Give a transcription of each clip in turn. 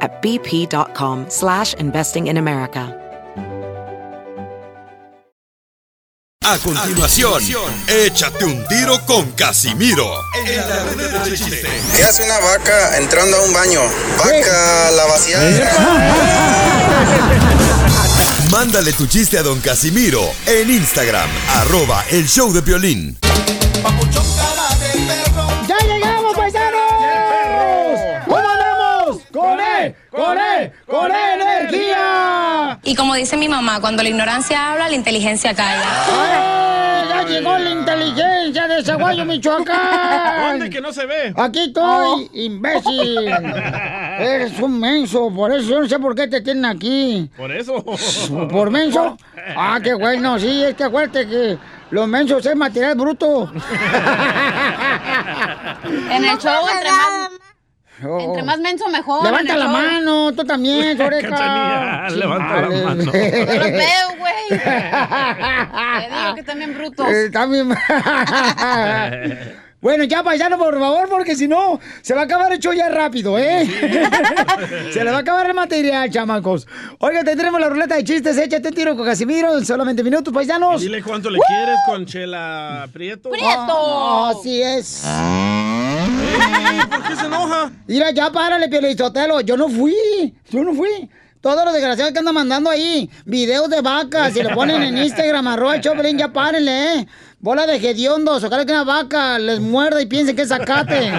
at bp.com slash investing in America. A continuación, échate un tiro con Casimiro. En la ruleta de chiste. ¿Qué hace una vaca entrando a un baño? Vaca, la vaciada. Mándale tu chiste a don Casimiro en Instagram, arroba el show de violín. ¡Ya ¡Con! ¡Con E energía! Y como dice mi mamá, cuando la ignorancia habla, la inteligencia calla. ¡Eh! ¡Ya llegó la inteligencia de Zaguayo, Michoacán! ¿Dónde que no se ve? Aquí estoy, imbécil. Eres un menso, por eso yo no sé por qué te tienen aquí. Por eso. ¿Por menso? Ah, qué bueno, sí, es que acuérdate que los mensos es material bruto. En el show, entre más, Oh. entre más menso, mejor. Levanta la mano, tú también. Cachanilla, levanta la mano. No los veo, güey. Te digo que también brutos. Eh, también. Bueno, ya paisano, por favor, porque si no, se va a acabar el show ya rápido, ¿eh? se le va a acabar el material, chamacos. Oiga, tendremos la ruleta de chistes. Échate un tiro con Casimiro en solamente minutos, paisanos. Dile cuánto le quieres con Chela Prieto. ¡Prieto! Así es. ¿Por qué se enoja? Mira, ya párale, Piolizotelo. Yo no fui. Yo no fui. Todos los desgraciados que andan mandando ahí videos de vacas y lo ponen en Instagram, arroba Choplin, ya párenle, ¿eh? Bola de hediondos, ojalá que una vaca les muerda y piensen que es zacate.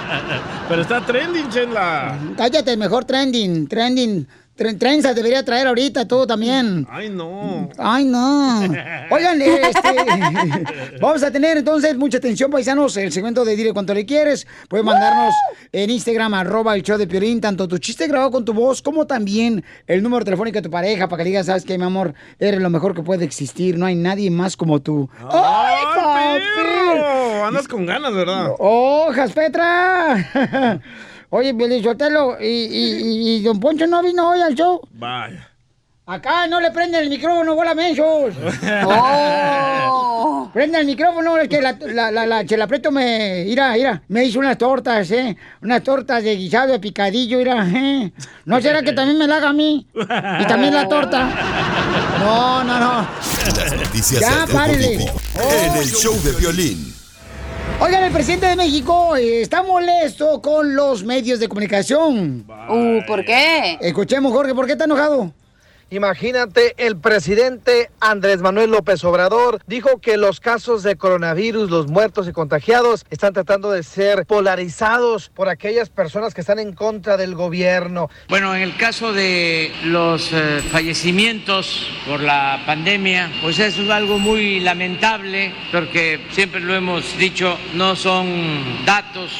Pero está trending, Chela. Cállate, mejor trending, trending. Tren- Trenzas debería traer ahorita, tú también. Ay, no. Ay, no. Oigan, este, vamos a tener entonces mucha atención, paisanos, el segmento de Dile Cuánto Le Quieres. Puedes mandarnos en Instagram, arroba el show de Piolín, tanto tu chiste grabado con tu voz, como también el número telefónico de tu pareja, para que digas, sabes que mi amor, eres lo mejor que puede existir, no hay nadie más como tú. ¡Ay, perro! Andas con ganas, ¿verdad? ¡Hojas, Petra! Oye, Piolizotelo, ¿y, y, y, y Don Poncho no vino hoy al show? Vaya. Acá no le prenden el micrófono, bola mensos. Oh. Prende el micrófono, es que la, la, la, la Chela Prieto me, mira, mira, me hizo unas tortas, eh, unas tortas de guisado de picadillo, mira, eh. ¿No será que también me la haga a mí? Y también la torta. No, no, no. Las noticias Ya, párele. En el show de violín. Oigan, el presidente de México eh, está molesto con los medios de comunicación. Uh, ¿por qué? Escuchemos, Jorge, ¿por qué está enojado? Imagínate, el presidente Andrés Manuel López Obrador dijo que los casos de coronavirus, los muertos y contagiados, están tratando de ser polarizados por aquellas personas que están en contra del gobierno. Bueno, en el caso de los eh, fallecimientos por la pandemia, pues eso es algo muy lamentable, porque siempre lo hemos dicho, no son datos,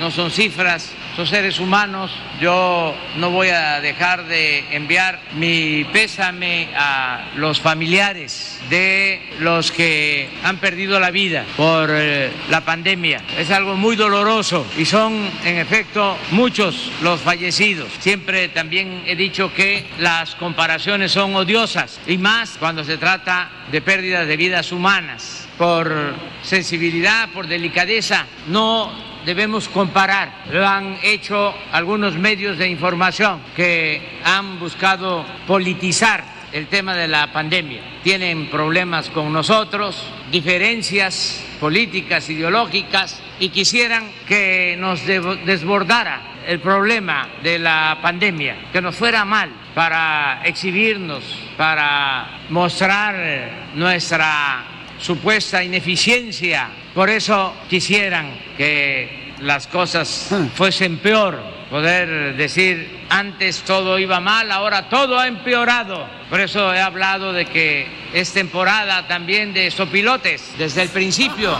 no son cifras, son seres humanos. Yo no voy a dejar de enviar mi pésame a los familiares de los que han perdido la vida por eh, la pandemia. Es algo muy doloroso y son en efecto muchos los fallecidos. Siempre también he dicho que las comparaciones son odiosas y más cuando se trata de pérdidas de vidas humanas. Por sensibilidad, por delicadeza, no debemos comparar. Lo han hecho algunos medios de información que han buscado politizar el tema de la pandemia. Tienen problemas con nosotros, diferencias políticas, ideológicas, y quisieran que nos de- desbordara el problema de la pandemia, que nos fuera mal para exhibirnos, para mostrar nuestra supuesta ineficiencia. Por eso quisieran que las cosas fuesen peor, poder decir antes todo iba mal, ahora todo ha empeorado. Por eso he hablado de que es temporada también de sopilotes. Desde el principio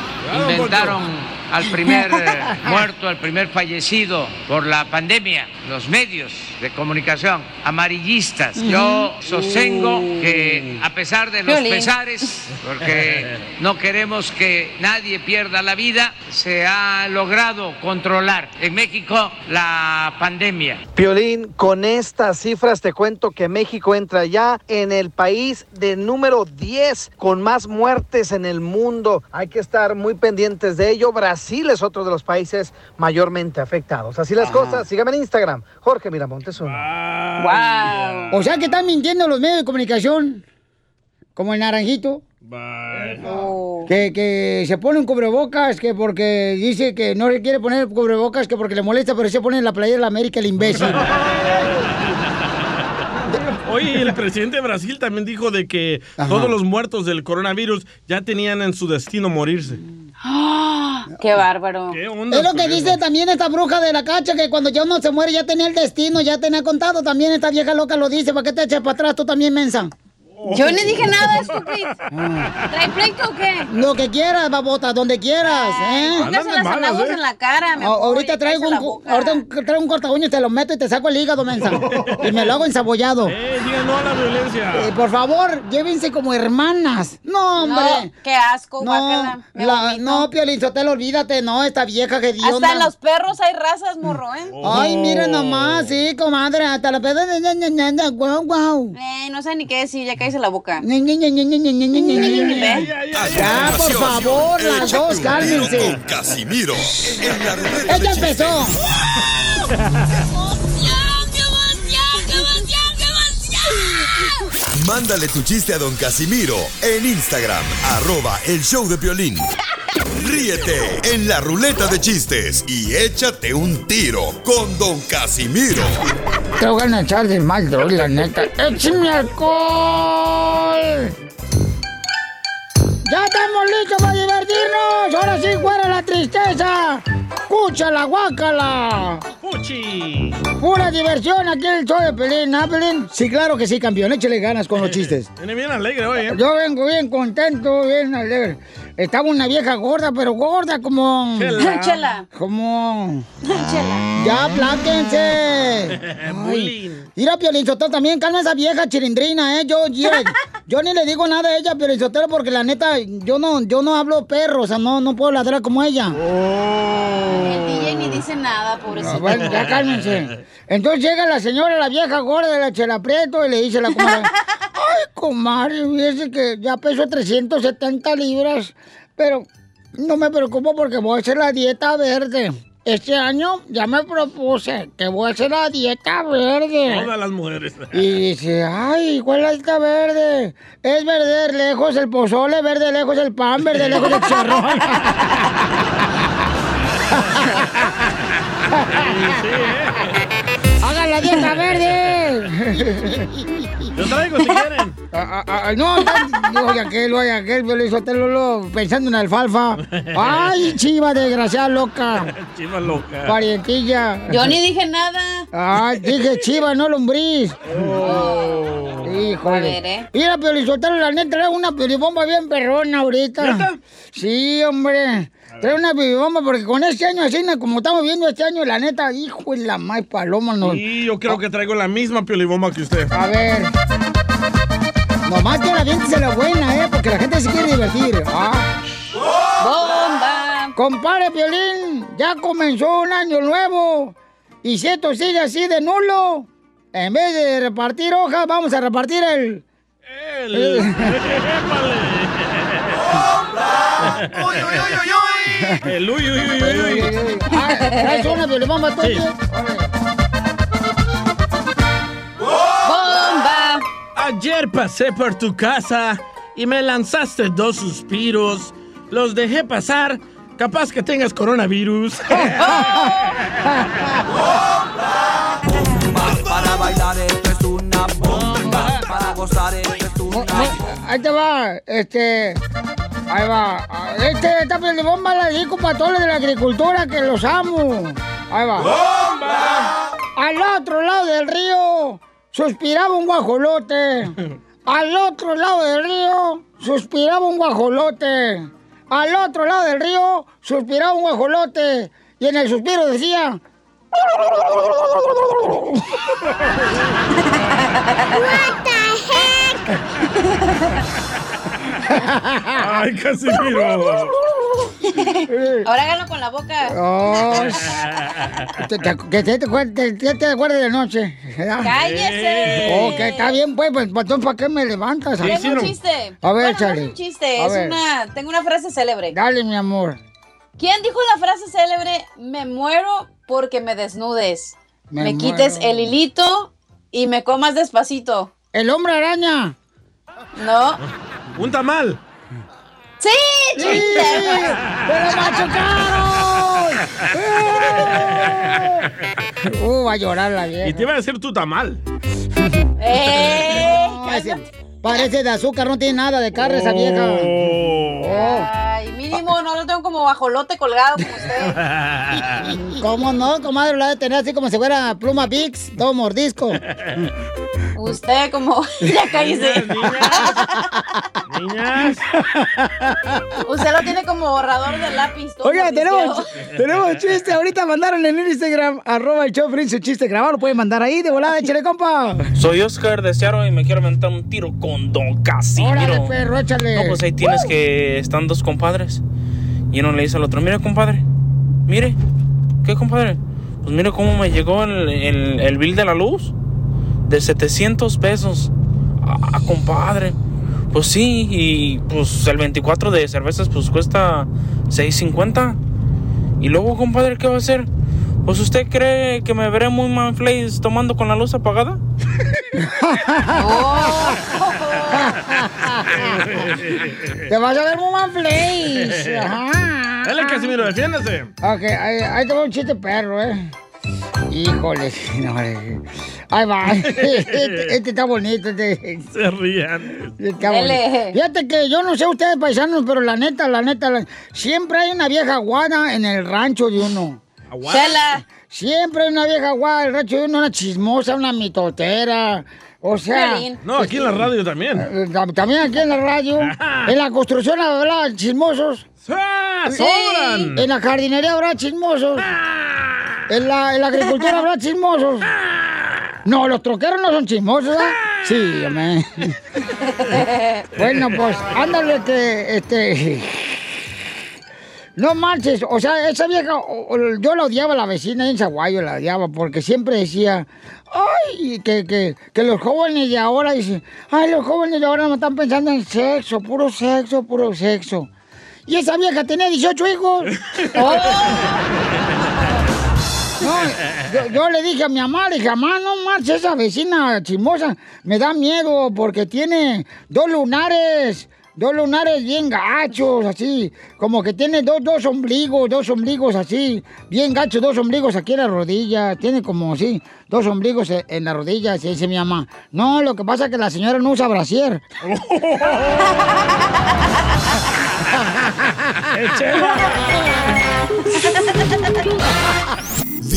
inventaron al primer eh, muerto, al primer fallecido por la pandemia, los medios de comunicación amarillistas. Yo sostengo que a pesar de los pesares, porque no queremos que nadie pierda la vida, se ha logrado controlar en México la pandemia. Piolín, con estas cifras te cuento que México entra ya en el país de número 10 con más muertes en el mundo. Hay que estar muy pendientes de ello. Brasil es otro de los países mayormente afectados. Así las cosas. Sígame en Instagram. Jorge Miramontes uno. Wow. O sea que están mintiendo los medios de comunicación, como el naranjito. Que, que se pone un cubrebocas, que porque dice que no le quiere poner cubrebocas, que porque le molesta, pero se pone en la playa de la América el imbécil. Oye, el presidente de Brasil también dijo de que todos los muertos del coronavirus ya tenían en su destino morirse. ¡Ah! ¡Qué bárbaro! ¿Qué Es lo que eso? dice también esta bruja de la cacha, que cuando ya uno se muere ya tenía el destino, ya tenía contado. También esta vieja loca lo dice, ¿para qué te echas para atrás tú también, mensa? Yo ni dije nada, estúpido. ¿Trae pleito o qué? Lo que quieras, babota, donde quieras, ¿eh? Póngase las andamos en la cara, me A- ahorita traigo un, ahorita un- traigo un corta uñas, te lo meto y te saco el hígado, mensa. y me lo hago ensabollado. Eh, digan no a la violencia. Eh, por favor, llévense como hermanas. No, hombre. No, qué asco, No, guácala. La, no, Piolín Sotelo, olvídate, no, esta vieja que dio. Hasta en los perros hay razas, morro, ¿eh? Ay, mira nomás, sí, comadre, hasta la peda de ña, ña, ña, ña, guau, guau. Eh, no sé ni qué decir, ya en la boca. Ya, por favor, las dos, cálmense. Casimiro. Ella empezó. Mándale tu chiste a don Casimiro en Instagram, arroba el show de violín. Ríete en la ruleta de chistes y échate un tiro con don Casimiro. Te voy a echar de mal, droga, la neta. ¡Échame alcohol! ¡Ya estamos listos para divertirnos! ¡Ahora sí, fuera la tristeza! ¡Escucha la guácala! ¡Puchi! Pura diversión aquí en el show de Pelín, ¿ah, Pelín? Sí, claro que sí, campeón. Échale ganas con los chistes. Viene bien alegre hoy, ¿eh? Yo vengo bien contento, bien alegre. Estaba una vieja gorda, pero gorda como... Chela. Chela. Como... Chela. ¡Ya, apláquense! Bullying. Mira, Piolín Sotelo, también calma esa vieja chilindrina, ¿eh? Yo, yo, yo ni le digo nada a ella, Piolín Sotelo, porque la neta, yo no, yo no hablo perro, o sea, no, no puedo ladrar como ella. El DJ ni dice nada, Ah, pobrecito. bueno, ya cálmense. Entonces llega la señora, la vieja gorda de la Chela Prieto, y le dice a la comadre, ay, comadre, fíjese que ya peso 370 libras, pero no me preocupo porque voy a hacer la dieta verde. Este año ya me propuse que voy a hacer la dieta verde. Todas las mujeres. Y dice, ay, ¿cuál es la dieta verde? Es verde lejos el pozole, verde lejos el pan, verde lejos el chicharrón. ¡Hagan la dieta verde! Yo traigo si quieren. Ah, ah, ah, no, no, oye aquel, oye aquel, le hizo pensando en alfalfa. ¡Ay, chiva desgraciada loca! Chiva loca. Parientilla. Yo ni dije nada. Ay, dije chiva, no lombriz. Híjole. A ver, ¿eh? Mira, Piolizotelo, la neta, trae una piolibomba bien perrona ahorita. ¿Neta? Sí, hombre. Trae una piolibomba porque con este año así, como estamos viendo este año, la neta, hijo de la más paloma, no. Y yo creo que traigo la misma piolibomba que usted. A ver. Nomás que la gente se la buena, ¿eh? Porque la gente se quiere divertir. Ah. ¡Bomba! Compadre Piolín, ya comenzó un año nuevo. Y si esto sigue así de nulo, en vez de repartir hojas, vamos a repartir el... El... Eh. ¡Épale! Uy, uy, uy, uy, uy. Ah, ¿Traes una? Sí. ¡Bomba! Ayer pasé por tu casa y me lanzaste dos suspiros. Los dejé pasar Capaz que tengas coronavirus. Para bailar esto es una bomba. Para gozar esto es una Ahí te va, este. Ahí va. Este está de bomba la dedico para todos los de la agricultura que los amo. Ahí va. ¡Bomba! Al otro lado del río suspiraba un guajolote. Al otro lado del río suspiraba un guajolote. Al otro lado del río suspiraba un guajolote. Y en el suspiro decía. What the Ay, Casimiro. Ahora hágalo con la boca. Oh, te- te- que te, te, acuerdes de noche. ¡Cállese! Ok, está bien, pues, pues, pues, entonces, ¿para qué me levantas? Tengo un chiste. A ver, bueno, no échale. es un chiste, A es ver. una... Tengo una frase célebre. Dale, mi amor. ¿Quién dijo la frase célebre? Me muero porque me desnudes. Me Me, quites el hilito y me comas despacito. ¿El hombre araña? No. Un tamal. ¡Sí! ¡Sí! chiste. ¡Pero machucaron! Uh, va a llorar la vieja. Y te iba a decir tu tamal. ¡Eh! Parece de azúcar, no tiene nada de carne esa vieja. Oh. Ay, mínimo, no lo tengo como bajolote colgado como usted. ¿Cómo no, comadre? La de tener así como si fuera pluma Vicks, todo mordisco. Usted como... ya cállese. Niñas. Usted lo tiene como borrador de lápiz. Oiga, tenemos, tenemos chiste. Ahorita mandaron en el Instagram, arroba el show su chiste grabado. Lo pueden mandar ahí de volada, échale, compa. Soy Oscar de Seattle y me quiero aventar un tiro con Don Casimiro. Órale, perro, échale. No, pues ahí tienes que están dos compadres. Y uno le dice al otro, mire, compadre, mire, ¿qué compadre? Pues mire cómo me llegó el, el, el bill de la luz. De 700 pesos. Ah, compadre. Pues sí, y pues el 24 de cervezas pues cuesta 6.50. Y luego, compadre, ¿qué va a hacer? Pues usted cree que me veré muy manflays tomando con la luz apagada? Te vas a ver muy manflays. Ajá. Dale, Casimiro, defiéndase. Ok, ahí, ahí te va un chiste perro, ¿eh? Híjole, no, eh. ahí va. Este, este está bonito. Este, Se rían. está bonito. Fíjate que yo no sé ustedes paisanos, pero la neta, la neta, la- siempre hay una vieja guada en el rancho de uno. Chela. Siempre hay una vieja guada en el rancho de uno, una chismosa, una mitotera. O sea. No, aquí en la radio también. eh, tam- también aquí en la radio, en la construcción habrá chismosos. ¡Ah, ¡Sobran! En la jardinería habrá chismosos. En la, agricultura habrá chismosos. No, los troqueros no son chismosos, ¿ah? Sí, hombre. bueno, pues, ándale que, este... No marches, o sea, esa vieja, yo la odiaba a la vecina en Zaguayo, la odiaba, porque siempre decía, ay, que, que, que los jóvenes de ahora, dicen, ay, los jóvenes de ahora no están pensando en sexo, puro sexo, puro sexo. Y esa vieja tenía 18 hijos. Oh. Yo le dije a mi mamá, le dije, mamá, no marches, esa vecina chismosa me da miedo porque tiene dos lunares, dos lunares bien gachos, así, como que tiene dos, dos ombligos, dos ombligos así, bien gachos, dos ombligos aquí en la rodilla, tiene como así, dos ombligos e- en la rodilla, se dice mi mamá. No, lo que pasa es que la señora no usa brasier.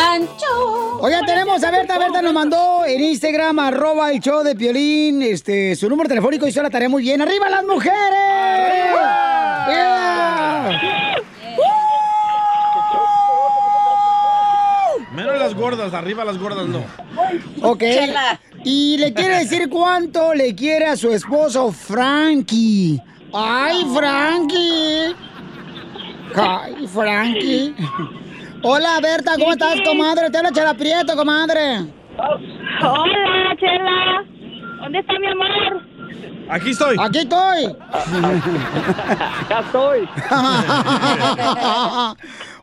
Pancho. Oiga, tenemos a Berta. Berta nos mandó en Instagram, arroba el show de Piolín, este, su número telefónico hizo la tarea muy bien. ¡Arriba las mujeres! Yeah. Menos las gordas, arriba las gordas no. Ok. Chela. Y le quiere decir cuánto le quiere a su esposo Frankie. ¡Ay, Frankie! ¡Ay, Frankie! Hola, Berta, ¿cómo estás, comadre? Te habla Chela Prieto, comadre. Hola, Chela. ¿Dónde está mi amor? Aquí estoy. Aquí estoy. Acá estoy.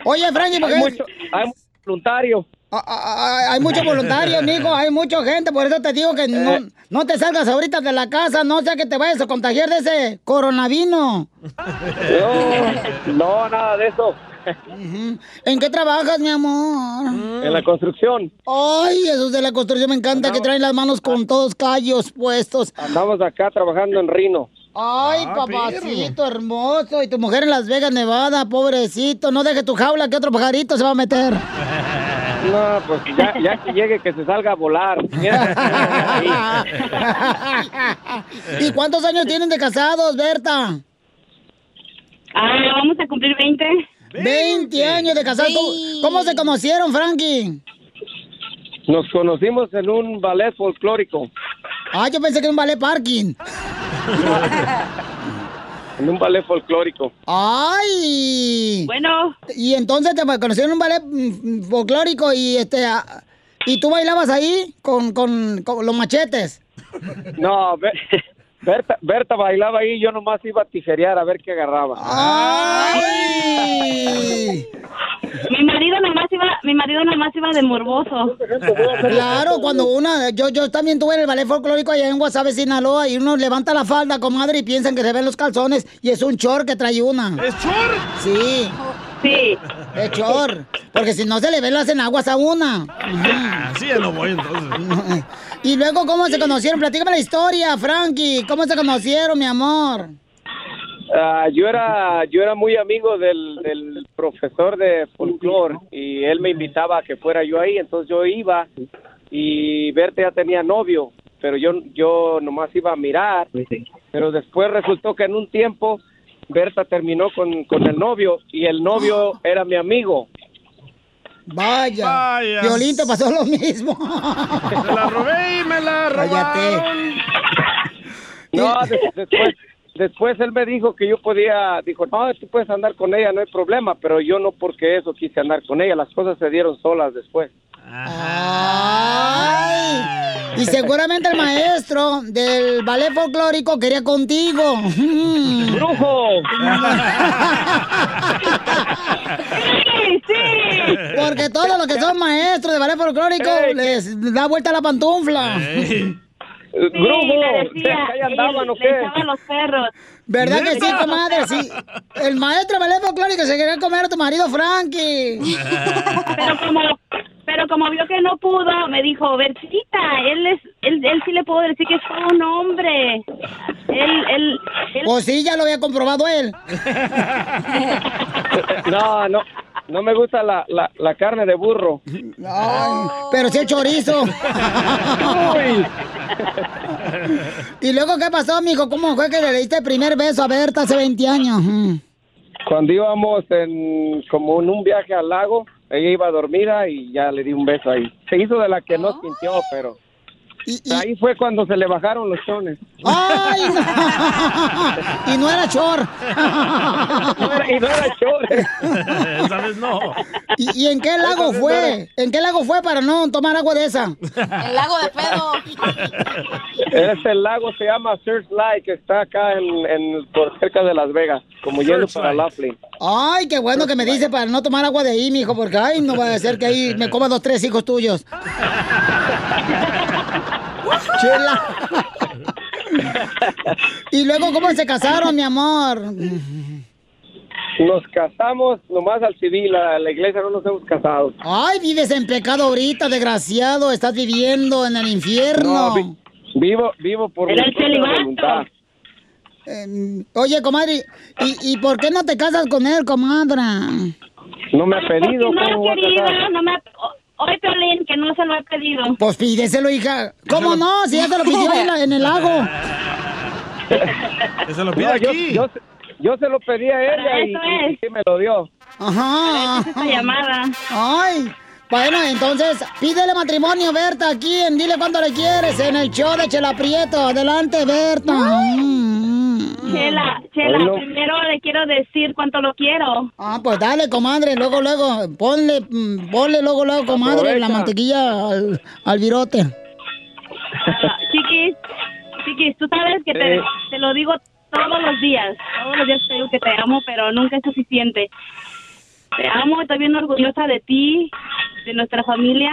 Oye, Frankie, ¿por qué? Hay mucho, hay voluntario. Ah, ah, ah, Hay muchos voluntarios, mijo, hay mucha gente, por eso te digo que no, no te salgas ahorita de la casa, no sea que te vayas a contagiar de ese coronavirus. No, no, nada de eso. ¿En qué trabajas, mi amor? En la construcción. Ay, esos de la construcción me encanta que traen las manos con todos callos puestos. Andamos acá trabajando en Rino. Ay, Ah, papacito hermoso. Y tu mujer en Las Vegas, Nevada, pobrecito. No deje tu jaula que otro pajarito se va a meter. No, pues ya, ya que llegue que se salga a volar. ¿Y cuántos años tienen de casados, Berta? Ah, vamos a cumplir 20. 20 años de casados. ¿Cómo- ¿Cómo se conocieron, Frankie? Nos conocimos en un ballet folclórico. Ah, yo pensé que era un ballet parking. En un ballet folclórico. ¡Ay! Bueno. Y entonces te conocieron en un ballet mm, folclórico y este ah, y tú bailabas ahí con, con, con los machetes. No, Berta, Berta bailaba ahí, yo nomás iba a tijerear a ver qué agarraba. ¡Ay! Mi marido nomás iba, mi marido nomás iba de morboso. Claro, cuando una, yo, yo también tuve en el ballet folclórico allá en Guasave, Sinaloa, y uno levanta la falda, comadre, y piensan que se ven los calzones, y es un short que trae una. ¿Es short? Sí. Sí. Es short. Porque si no se le ven las enaguas a una. Así ya no voy entonces. Y luego, ¿cómo se conocieron? Platícame la historia, Frankie. ¿Cómo se conocieron, mi amor? Ah, yo era yo era muy amigo del, del profesor de folclore y él me invitaba a que fuera yo ahí, entonces yo iba y Berta ya tenía novio, pero yo yo nomás iba a mirar, pero después resultó que en un tiempo Berta terminó con, con el novio y el novio era mi amigo. Vaya. Vaya. Violín, te pasó lo mismo. Me la robé y me la Cállate. robaron. No, de- después, después él me dijo que yo podía, dijo, no, tú puedes andar con ella, no hay problema, pero yo no porque eso quise andar con ella, las cosas se dieron solas después. Ay. Y seguramente el maestro del ballet folclórico quería contigo. ¡Brujo! Sí, sí. Porque todos los que son maestros de ballet folclórico les da vuelta la pantufla. ¡Brujo! le decía, ¿Ahí andaban o le qué? echaban los perros. ¿Verdad que sí, comadre? Sí. El maestro de ballet folclórico se quería comer a tu marido, Frankie. Pero como, pero como vio que no pudo, me dijo, Bertita, él es, él, él sí le puedo decir que es un hombre. Él, él, él. Pues sí, ya lo había comprobado él. No, no, no me gusta la, la, la carne de burro. Ay, pero sí el chorizo. ¿Y luego qué pasó, mijo? ¿Cómo fue que le diste el primer beso a Berta hace 20 años? Cuando íbamos en como en un viaje al lago, ella iba dormida y ya le di un beso ahí. Se hizo de la que no sintió, pero ahí fue cuando se le bajaron los chones. ¡Ay, no! Y no era chor. y no era chor. Esa vez no. ¿Y, y en qué lago fue? ¿En qué lago fue para no tomar agua de esa? El lago de pedo. Este lago se llama Searchlight, que está acá en, en- por cerca de Las Vegas, como yendo para Laughlin. Ay, qué bueno que me dice para no tomar agua de ahí, mijo, porque ay, no va a ser que ahí me coma dos, tres hijos tuyos. Chela. y luego, ¿cómo se casaron, mi amor? Nos casamos nomás al civil, a la iglesia no nos hemos casado. Ay, vives en pecado ahorita, desgraciado. Estás viviendo en el infierno. No, vi- vivo, vivo por mi el propia celibato. voluntad. Eh, oye, comadre, ¿y, ¿y por qué no te casas con él, comadre? No me ha pedido, No, ¿cómo voy a querido, casar? no me ha- Hoy, Piolín, que no se lo he pedido. Pues pídeselo, hija. ¿Cómo no? Si ya te lo pidió en, la- en el lago. Se lo pide No, yo, aquí. yo, yo se lo pedí a Para ella y, eso y- y es. sí me lo dio. Ajá. esa llamada. Ay. Bueno, entonces, pídele matrimonio, Berta, aquí en Dile Cuánto Le Quieres, en el show de Chela Prieto. Adelante, Berta. Mm. Chela, Chela, primero le quiero decir cuánto lo quiero. Ah, pues dale, comadre, luego, luego, ponle, mm, ponle luego, luego, comadre, la mantequilla al, al virote. Ah, chiquis, Chiquis, tú sabes que te, Eh. te lo digo todos los días. Todos los días te digo que te amo, pero nunca es suficiente. Te amo, estoy bien orgullosa de ti, de nuestra familia.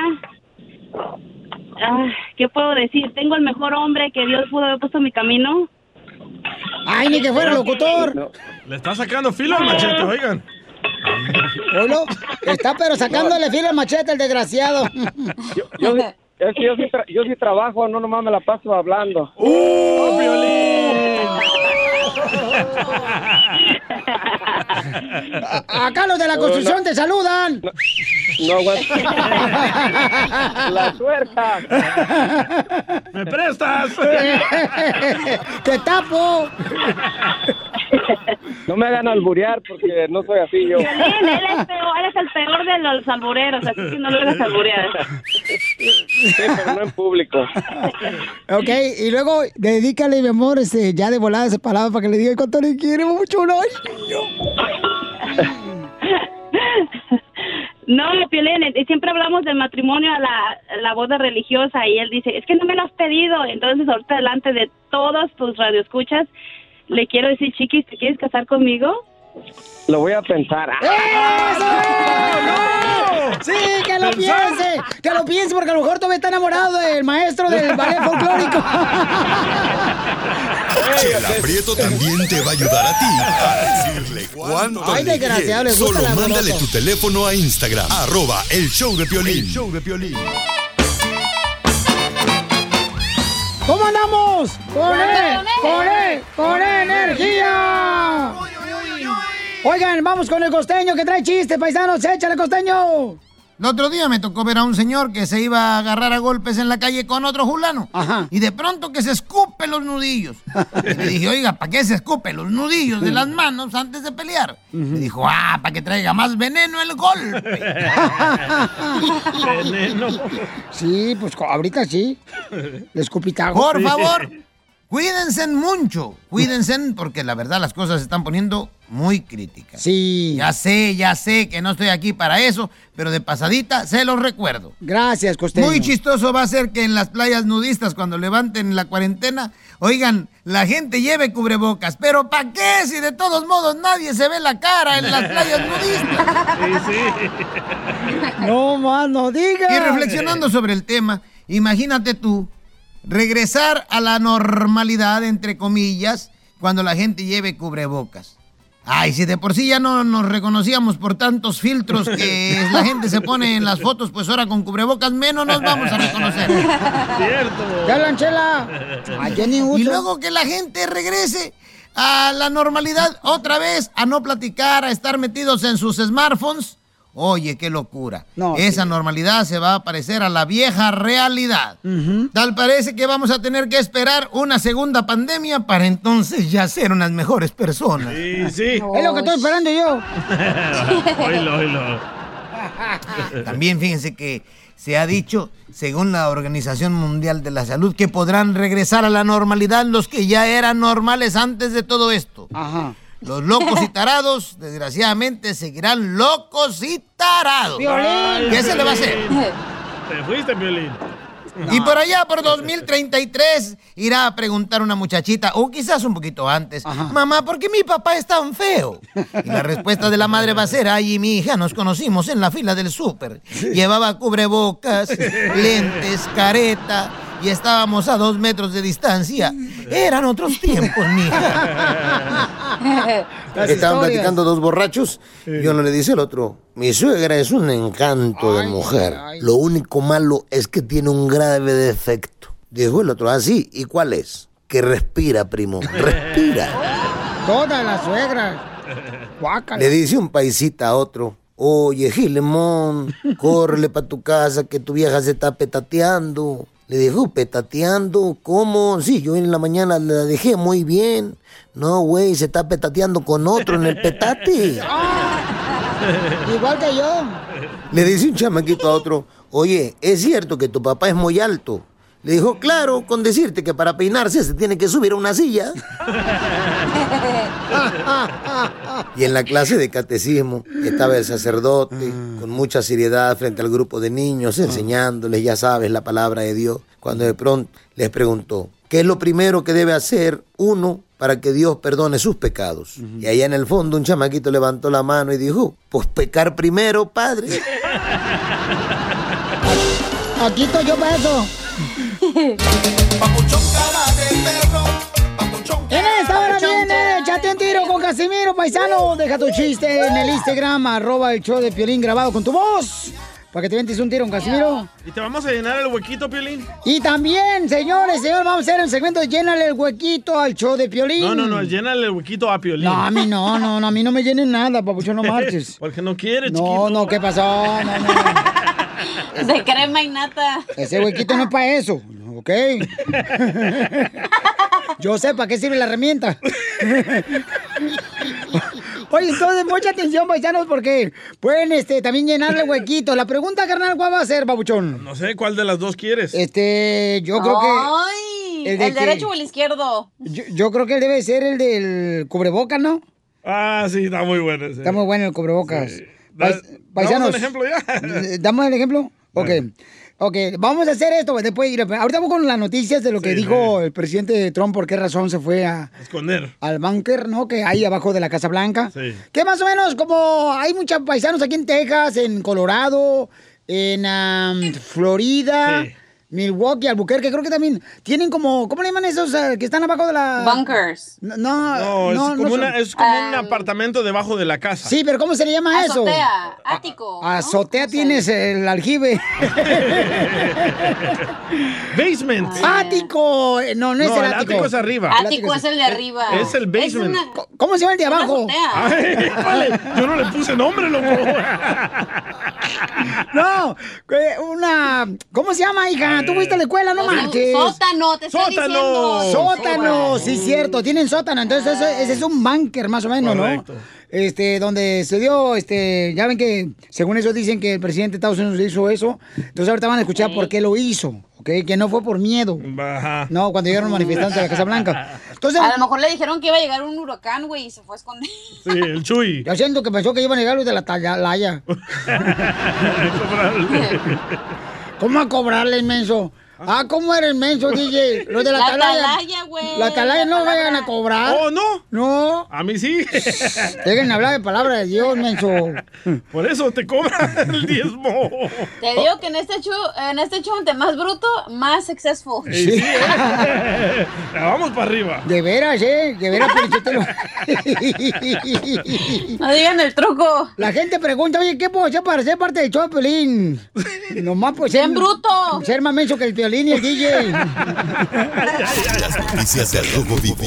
Ah, ¿Qué puedo decir? Tengo el mejor hombre que Dios pudo haber puesto en mi camino. Ay, ni que fuera locutor. Le está sacando filo al machete, oigan. Oilo, está pero sacándole filo al machete el desgraciado. Yo, sí- es que yo sí, tra- yo sí trabajo, no nomás me la paso hablando. ¡Uh, Acá los de la construcción te saludan. No, güey. La suerta. ¡Me prestas! ¡Te tapo! No me hagan alburear porque no soy así yo. Piolín, él es, peor, él es el peor de los albureros, así que no lo hagas alburear. Sí, pero no en público. Ok, y luego dedícale, mi amor, este, ya de volada esa palabra para que le diga cuánto le quiere mucho, ¿no? No, Piolín, y siempre hablamos del matrimonio a la, la boda religiosa y él dice, es que no me lo has pedido. Entonces, ahorita delante de todos tus radioescuchas, le quiero decir, chiquis, ¿te quieres casar conmigo? Lo voy a pensar. ¡Eso! ¡No! ¡Sí, que lo piense! ¡Que lo piense! Porque a lo mejor todavía está enamorado del maestro del ballet folclórico. Chela Prieto también te va a ayudar a ti a decirle cuánto Ay, desgraciado, le gusta Solo el mándale tu teléfono a Instagram, arroba el show de Piolín. show de Piolín. ¿Cómo andamos? ¡Con él! ¡Con él! ¡Con energía! Oigan, vamos con el costeño que trae chistes, paisanos. ¡Échale, costeño! El otro día me tocó ver a un señor que se iba a agarrar a golpes en la calle con otro fulano. Y de pronto que se escupe los nudillos. Y le dije, oiga, ¿para qué se escupe los nudillos de las manos antes de pelear? Me dijo, ah, para que traiga más veneno el golpe. Veneno. Sí, pues ahorita sí. Le escupitajo. Por favor, cuídense mucho. Cuídense porque la verdad las cosas se están poniendo muy críticas. Sí. Ya sé, ya sé que no estoy aquí para eso, pero de pasadita se los recuerdo. Gracias, costeño. Muy chistoso va a ser que en las playas nudistas, cuando levanten la cuarentena, oigan, la gente lleve cubrebocas. Pero ¿para qué si de todos modos nadie se ve la cara en las playas nudistas? No más, no digas. Y reflexionando sobre el tema, imagínate tú regresar a la normalidad, entre comillas, cuando la gente lleve cubrebocas. Ay, si de por sí ya no nos reconocíamos por tantos filtros que la gente se pone en las fotos, pues ahora con cubrebocas menos nos vamos a reconocer. Cierto. ¡Ya, Lanchela! Y luego que la gente regrese a la normalidad otra vez, a no platicar, a estar metidos en sus smartphones. Oye, qué locura. Esa normalidad se va a parecer a la vieja realidad. Tal parece que vamos a tener que esperar una segunda pandemia para entonces ya ser unas mejores personas. Sí, sí. Es lo que estoy esperando yo. Oílo, oílo. También fíjense que se ha dicho, según la Organización Mundial de la Salud, que podrán regresar a la normalidad los que ya eran normales antes de todo esto. Los locos y tarados, desgraciadamente, seguirán locos y tarados. Piolín. ¿Qué se le va a hacer? Te fuiste, Piolín. Y por allá, por 2033, irá a preguntar una muchachita, o quizás un poquito antes, mamá, ¿por qué mi papá es tan feo? Y la respuesta de la madre va a ser, ay, mi hija, nos conocimos en la fila del súper. Llevaba cubrebocas, lentes, careta, y estábamos a dos metros de distancia. Eran otros tiempos, mija. Estaban platicando dos borrachos y uno le dice al otro, mi suegra es un encanto de mujer. Lo único malo es que tiene un grave defecto. Dijo el otro, así, ¿y cuál es? Que respira, primo, respira. Todas las suegras. Guácala. Le dice un paisita a otro, oye, Gilemón, córrele para tu casa que tu vieja se está petateando. Le dijo, petateando, ¿cómo? Sí, yo en la mañana la dejé muy bien. No, güey, se está petateando con otro en el petate. Igual que yo. Le dice un chamaquito a otro, oye, ¿es cierto que tu papá es muy alto? Le dijo, claro, con decirte que para peinarse se tiene que subir a una silla. Y en la clase de catecismo estaba el sacerdote con mucha seriedad frente al grupo de niños enseñándoles, ya sabes, la palabra de Dios. Cuando de pronto les preguntó, ¿qué es lo primero que debe hacer uno para que Dios perdone sus pecados? Y allá en el fondo un chamaquito levantó la mano y dijo, pues pecar primero, padre. Aquí estoy yo para eso. En esta hora viene, échate un tiro con Casimiro, paisano. Deja tu chiste en el Instagram, arroba el show de Piolín grabado con tu voz. Para que te ventes un tiro Casimiro. ¿Y te vamos a llenar el huequito, Piolín? Y también, señores, señores, vamos a hacer el segmento de llénale el huequito al show de Piolín. No, no, no, llénale el huequito a Piolín. No, a mí no, no, no, a mí no me llenen nada, papucho, no marches. Porque no quiere, No, chiquito. no, ¿qué pasó? No, no. De crema y nata. Ese huequito no es para eso, ¿ok? Yo sé para qué sirve la herramienta. Oye, entonces, mucha atención, paisanos, porque pueden este, también llenarle huequito. La pregunta, carnal, ¿cuál va a ser, babuchón? No sé cuál de las dos quieres. Este, yo creo que... Ay, el ¿el, de que- derecho o el izquierdo? Yo, yo creo que él debe ser el del cubrebocas, ¿no? Ah, sí, está muy bueno ese. Está muy bueno el cubrebocas. Da- Pais- paisanos. ¿damos un ejemplo ya? eh, ¿Damos el ejemplo? Ok. Ok, vamos a hacer esto. Después, ahorita vamos con las noticias de lo que Sí, dijo el presidente Trump, por qué razón se fue a, Esconder. al búnker, ¿no? Que hay abajo de la Casa Blanca. Sí. Que más o menos como hay muchos paisanos aquí en Texas, en Colorado, en am, Florida, Milwaukee, Albuquerque, creo que también tienen como, ¿cómo le llaman esos eh, que están abajo de la... Bunkers. No, no, No, es no, como, no son- una- es como un apartamento debajo de la casa. Sí, pero ¿cómo se le llama eso? Azotea, ático. ¿no? Azotea tienes el aljibe. Basement. Ático. Eh, No, no es No, el el ático. ático es arriba. El Ático es el de arriba. Es el basement. una- ¿Cómo se llama el de abajo? azotea. Ay, vale, yo no le puse nombre, loco. No, que una. ¿Cómo se llama, hija? Tú fuiste a la escuela, no marches. Sótano, te estoy Sótano. diciendo. Sótano, sí, cierto, tienen sótano. Entonces, ese, ese es un bunker, más o menos, Correcto. ¿no? Este, donde se dio, este, ya ven que, según eso dicen que el presidente de Estados Unidos hizo eso. Entonces, ahorita van a escuchar por qué lo hizo, ¿ok? Que no fue por miedo. Ajá. No, cuando llegaron los manifestantes a la Casa Blanca. Entonces, A lo mejor le dijeron que iba a llegar un huracán, güey, y se fue a esconder. Sí, el Chuy. yo siento que pensó que iban a llegar los de la Atalaya. ¿Cómo a cobrarle, inmenso? Ah, ¿cómo era inmenso, DJ? Los de la, La Atalaya. atalaya, güey, La Atalaya la no palabra. vayan a cobrar. Oh, no. No. A mí sí. Dejen hablar de palabra de Dios, menso. Por eso te cobran el diezmo. Te digo que en este show, en este show, entre más bruto, más successful. Sí, ¿eh? Vamos para arriba. De veras, ¿eh? De veras, Pelichotelo. No digan el truco. La gente pregunta, oye, ¿qué puedo hacer para ser parte del show de Piolín? Nomás pues ser... Bruto. Ser más menso que el Piolín y el DJ. Las noticias del Rojo Vivo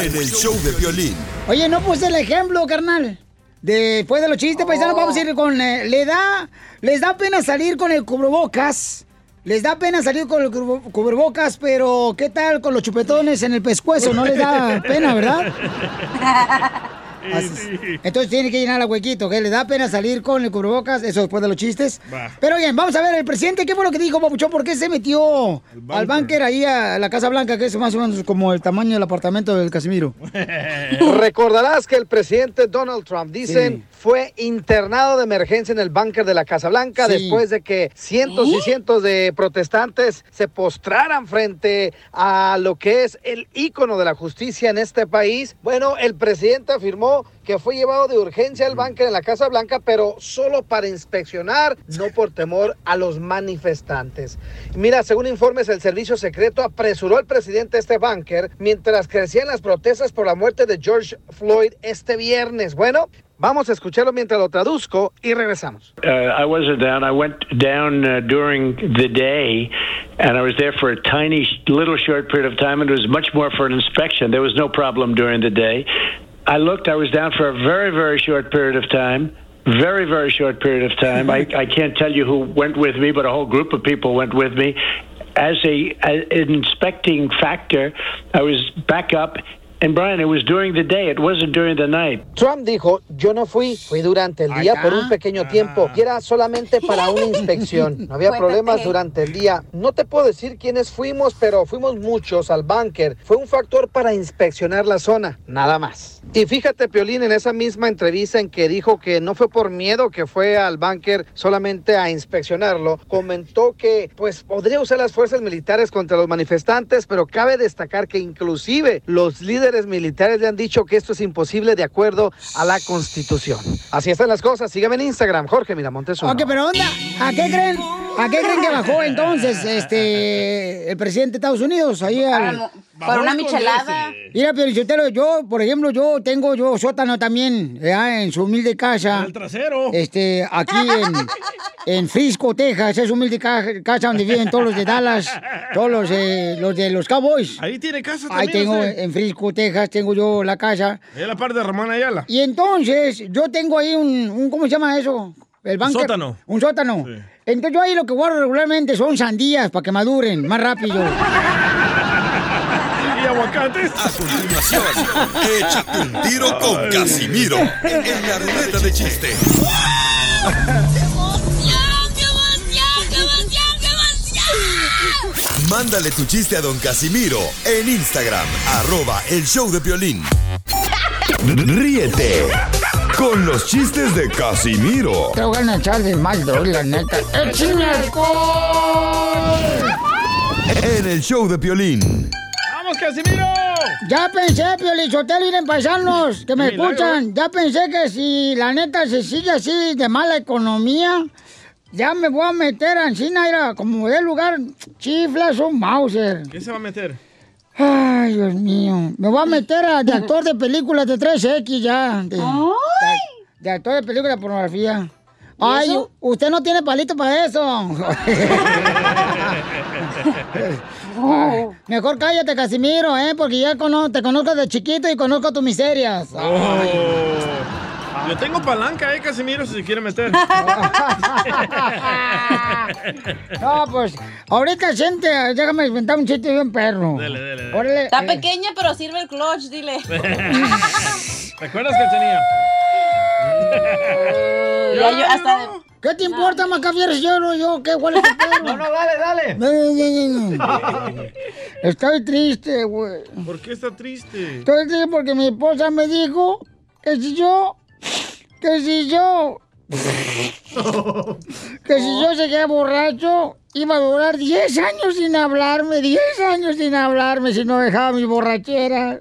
en el show de violín. Oye, no puse el ejemplo, carnal. Después de los chistes, paisanos, vamos a ir con... eh, le da... Les da pena salir con el cubrebocas. Les da pena salir con el cubre- cubrebocas, pero ¿qué tal con los chupetones en el pescuezo? No les da pena, ¿verdad? Así. Entonces tiene que llenar el huequito, que le da pena salir con el cubrebocas, eso después de los chistes. Va. Pero bien, vamos a ver, el presidente, ¿qué fue lo que dijo, Papuchón? ¿Por qué se metió al búnker ahí a la Casa Blanca, que es más o menos como el tamaño del apartamento del Casimiro? Recordarás que el presidente Donald Trump, dicen, Sí. Fue internado de emergencia en el búnker de la Casa Blanca Sí. después de que cientos y cientos de protestantes se postraran frente a lo que es el ícono de la justicia en este país. Bueno, el presidente afirmó que fue llevado de urgencia al búnker en la Casa Blanca, pero solo para inspeccionar, no por temor a los manifestantes. Mira, según informes, el servicio secreto apresuró al presidente este búnker mientras crecían las protestas por la muerte de George Floyd este viernes. Bueno, vamos a escucharlo mientras lo traduzco y regresamos. Uh, I wasn't down. I went down uh, during the day, and I was there for a tiny, little short period of time, and it was much more for an inspection. There was no problem during the day. I looked. I was down for a very, very short period of time. Very, very short period of time. I, I can't tell you who went with me, but a whole group of people went with me. As a as an inspecting factor, I was back up And Brian, it was during the day. It wasn't during the night. Trump dijo, yo no fui, fui durante el día por un pequeño tiempo y era solamente para una inspección. No había problemas durante el día. No te puedo decir quiénes fuimos, pero fuimos muchos al bunker. Fue un factor para inspeccionar la zona, nada más. Y fíjate, Piolín, en esa misma entrevista en que dijo que no fue por miedo que fue al bunker solamente a inspeccionarlo, comentó que pues podría usar las fuerzas militares contra los manifestantes, pero cabe destacar que inclusive los líderes militares le han dicho que esto es imposible de acuerdo a la Constitución. Así están las cosas. Sígueme en Instagram, Jorge Miramontes. Ok, pero onda, ¿a qué creen? ¿A qué creen que bajó entonces este el presidente de Estados Unidos ahí al Por una michelada. Mira, Piolichotelo, yo, por ejemplo, yo tengo yo sótano también, ¿verdad? en su humilde casa. El trasero. Este, aquí en, en Frisco, Texas, es humilde ca- casa donde viven todos los de Dallas, todos los, eh, los de los Cowboys. Ahí tiene casa Ahí también. tengo, usted. en Frisco, Texas, tengo yo la casa. Ahí a la par de Ramón Ayala. Y entonces, yo tengo ahí un, un ¿cómo se llama eso? El bunker. sótano. Un sótano. Entonces yo ahí lo que guardo regularmente son sandías para que maduren más rápido. Y aguacates. A continuación, échate un tiro con Casimiro en la ruleta de chiste. Mándale tu chiste a don Casimiro en Instagram, arroba el show de violín. Ríete con los chistes de Casimiro Te voy a echar de mal, doy, la neta. ¡Échame alcohol! en el show de violín. ¡Vamos, Casimiro! Ya pensé, Piolichotelo, ir en paisanos que me escuchan. Ya pensé que si la neta se sigue así de mala economía, ya me voy a meter a Encina, mira, como de lugar, chiflas un Mauser. ¿Qué se va a meter? Ay, Dios mío. Me voy a meter a, de actor de películas de 3X ya. De, de, de actor de películas de pornografía. Ay, usted no tiene palito para eso. Ay, mejor cállate, Casimiro, ¿eh? Porque ya cono- te conozco de chiquito y conozco tus miserias. Oh. Yo tengo palanca, eh, Casimiro, si se quiere meter. No, pues, ahorita siente, déjame inventar un chiste bien perro. Dele, dele, dele. Órale, Está eh, pequeña, pero sirve el clutch, dile. ¿Te acuerdas, Cachanilla? Ya yo hasta... ¿Qué te importa, Macafieres? Yo no, yo, ¿qué? ¿Cuál es el pedo? No, no, dale, dale. No, no, no, no, no. Estoy triste, güey. ¿Por qué está triste? Estoy triste porque mi esposa me dijo que si yo, que si yo, que si yo seguía borracho, iba a durar 10 años sin hablarme, 10 años sin hablarme si no dejaba mi borrachera.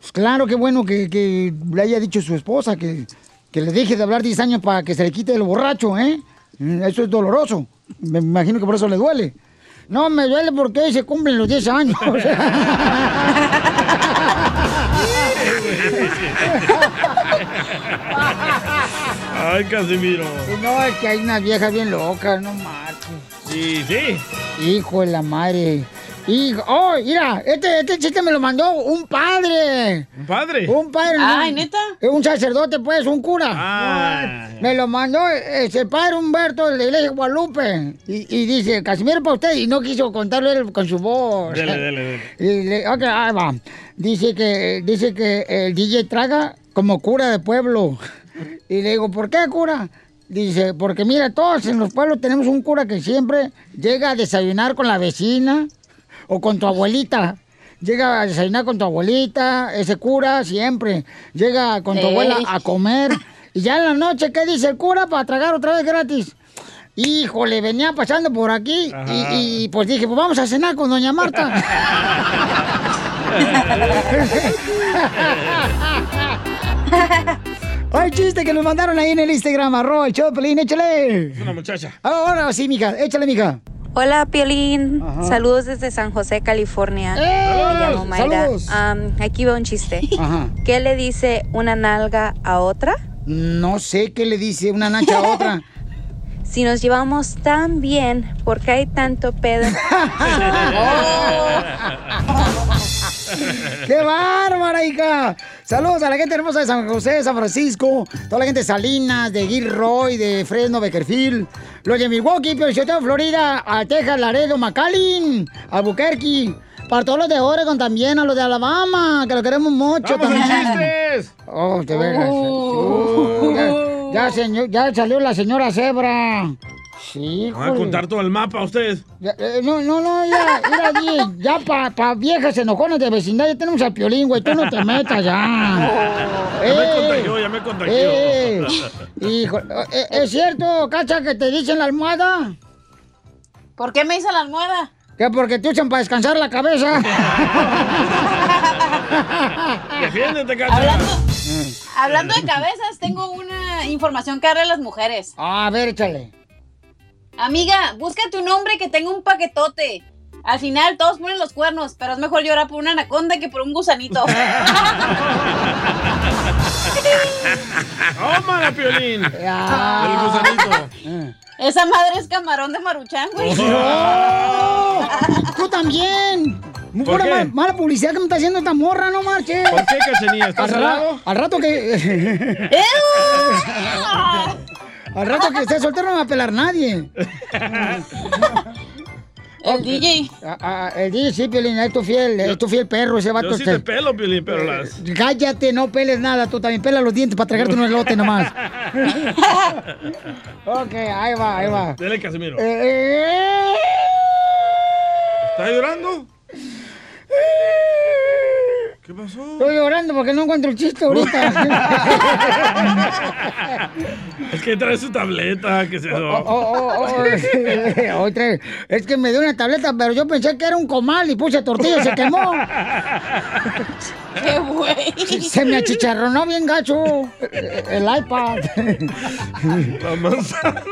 Pues claro, qué bueno que, que le haya dicho su esposa que, que le deje de hablar 10 años para que se le quite el borracho, ¿eh? Mm, Eso es doloroso. Me imagino que por eso le duele. No, me duele porque hoy se cumplen los 10 años. Ay, Casimiro. no, es que hay unas viejas bien locas, no marches. Sí, sí. Hijo de la madre. Hijo, oh, mira, este, este chiste me lo mandó un padre. ¿Un padre? Un padre. Ay, un- ¿neta? Un sacerdote, pues, un cura. Ah. Me lo mandó ese el padre Humberto de la iglesia de Guadalupe. Y, y dice, Casimiro para usted. Y no quiso contarlo él con su voz. Dele, dele, dele. Y le- ok, ahí va. Dice que, dice que el DJ traga como cura de pueblo. Y le digo, ¿por qué cura? Dice, porque mira, todos en los pueblos tenemos un cura que siempre llega a desayunar con la vecina o con tu abuelita. Llega a desayunar con tu abuelita, ese cura siempre. Llega con tu abuela a comer. Y ya en la noche, ¿qué dice el cura para tragar otra vez gratis? Híjole, venía pasando por aquí y, y, pues dije, pues vamos a cenar con doña Marta. Ay, chiste que nos mandaron ahí en el Instagram, arroba el Pelín, échale. Es una muchacha. Ahora sí, mija, échale, mija. Hola, Piolín. Saludos desde San José, California. Me llamo Mayra. ¡Saludos! Am, aquí va un chiste. Ajá. ¿Qué le dice una nalga a otra? No sé qué le dice una nacha a otra. Si nos llevamos tan bien, ¿por qué hay tanto pedo? ¡Qué bárbara, hija! Saludos a la gente hermosa de San José, San Francisco, toda la gente de Salinas, de Gilroy, de Fresno, Beckerfield, los de Milwaukee, Piochoteo, Florida, a Texas, Laredo, McAllen, Albuquerque, para todos los de Oregon también, a los de Alabama, que lo queremos mucho ¡Vamos, también. chistes! Oh, de veras. Uh, ya, ya, señor- ya salió la señora Zebra. Sí, Van a contar todo el mapa a ustedes. Ya, eh, no, no, no, ya, mira, ya para pa viejas enojonas de vecindad ya tenemos al piolín, güey, tú no te metas ya. Ya me contagió, ya me contagió. eh, hijo, eh, ¿es cierto, Cacha, que te dicen la almohada? ¿Por qué me hizo la almohada? Que porque te usan para descansar la cabeza. Defiéndete, Cacha. Hablando, hablando de cabezas, tengo una información que darle a las mujeres. A ver, échale. Amiga, búscate un hombre que tenga un paquetote. Al final todos ponen los cuernos, pero es mejor llorar por una anaconda que por un gusanito. ¡Tómala, Piolín! El gusanito. Esa madre es camarón de maruchan, güey. ¡No! ¡Tú también! Mala publicidad que me está haciendo esta morra, no marches. ¿Por qué, Cachanilla? ¿Estás al, al rato que... al rato que esté soltero no me va a pelar nadie. El DJ. Ah, ah, el DJ sí, Piolín, es tu fiel, es tu fiel perro ese vato. Yo sí este. te pelo, Piolín, pero las... Cállate, no peles nada, tú también pela los dientes para tragarte un elote nomás. ok, ahí va, ahí va. Dele, Casimiro. Eh, ¿Está llorando? ¿Qué pasó? Estoy llorando porque no encuentro el chiste ahorita. Es que trae su tableta, ¿qué es eso? Oh, oh, oh, es que me dio una tableta, pero yo pensé que era un comal y puse tortilla y se quemó. ¡Qué güey! Se me achicharronó bien gacho el iPad. La manzana.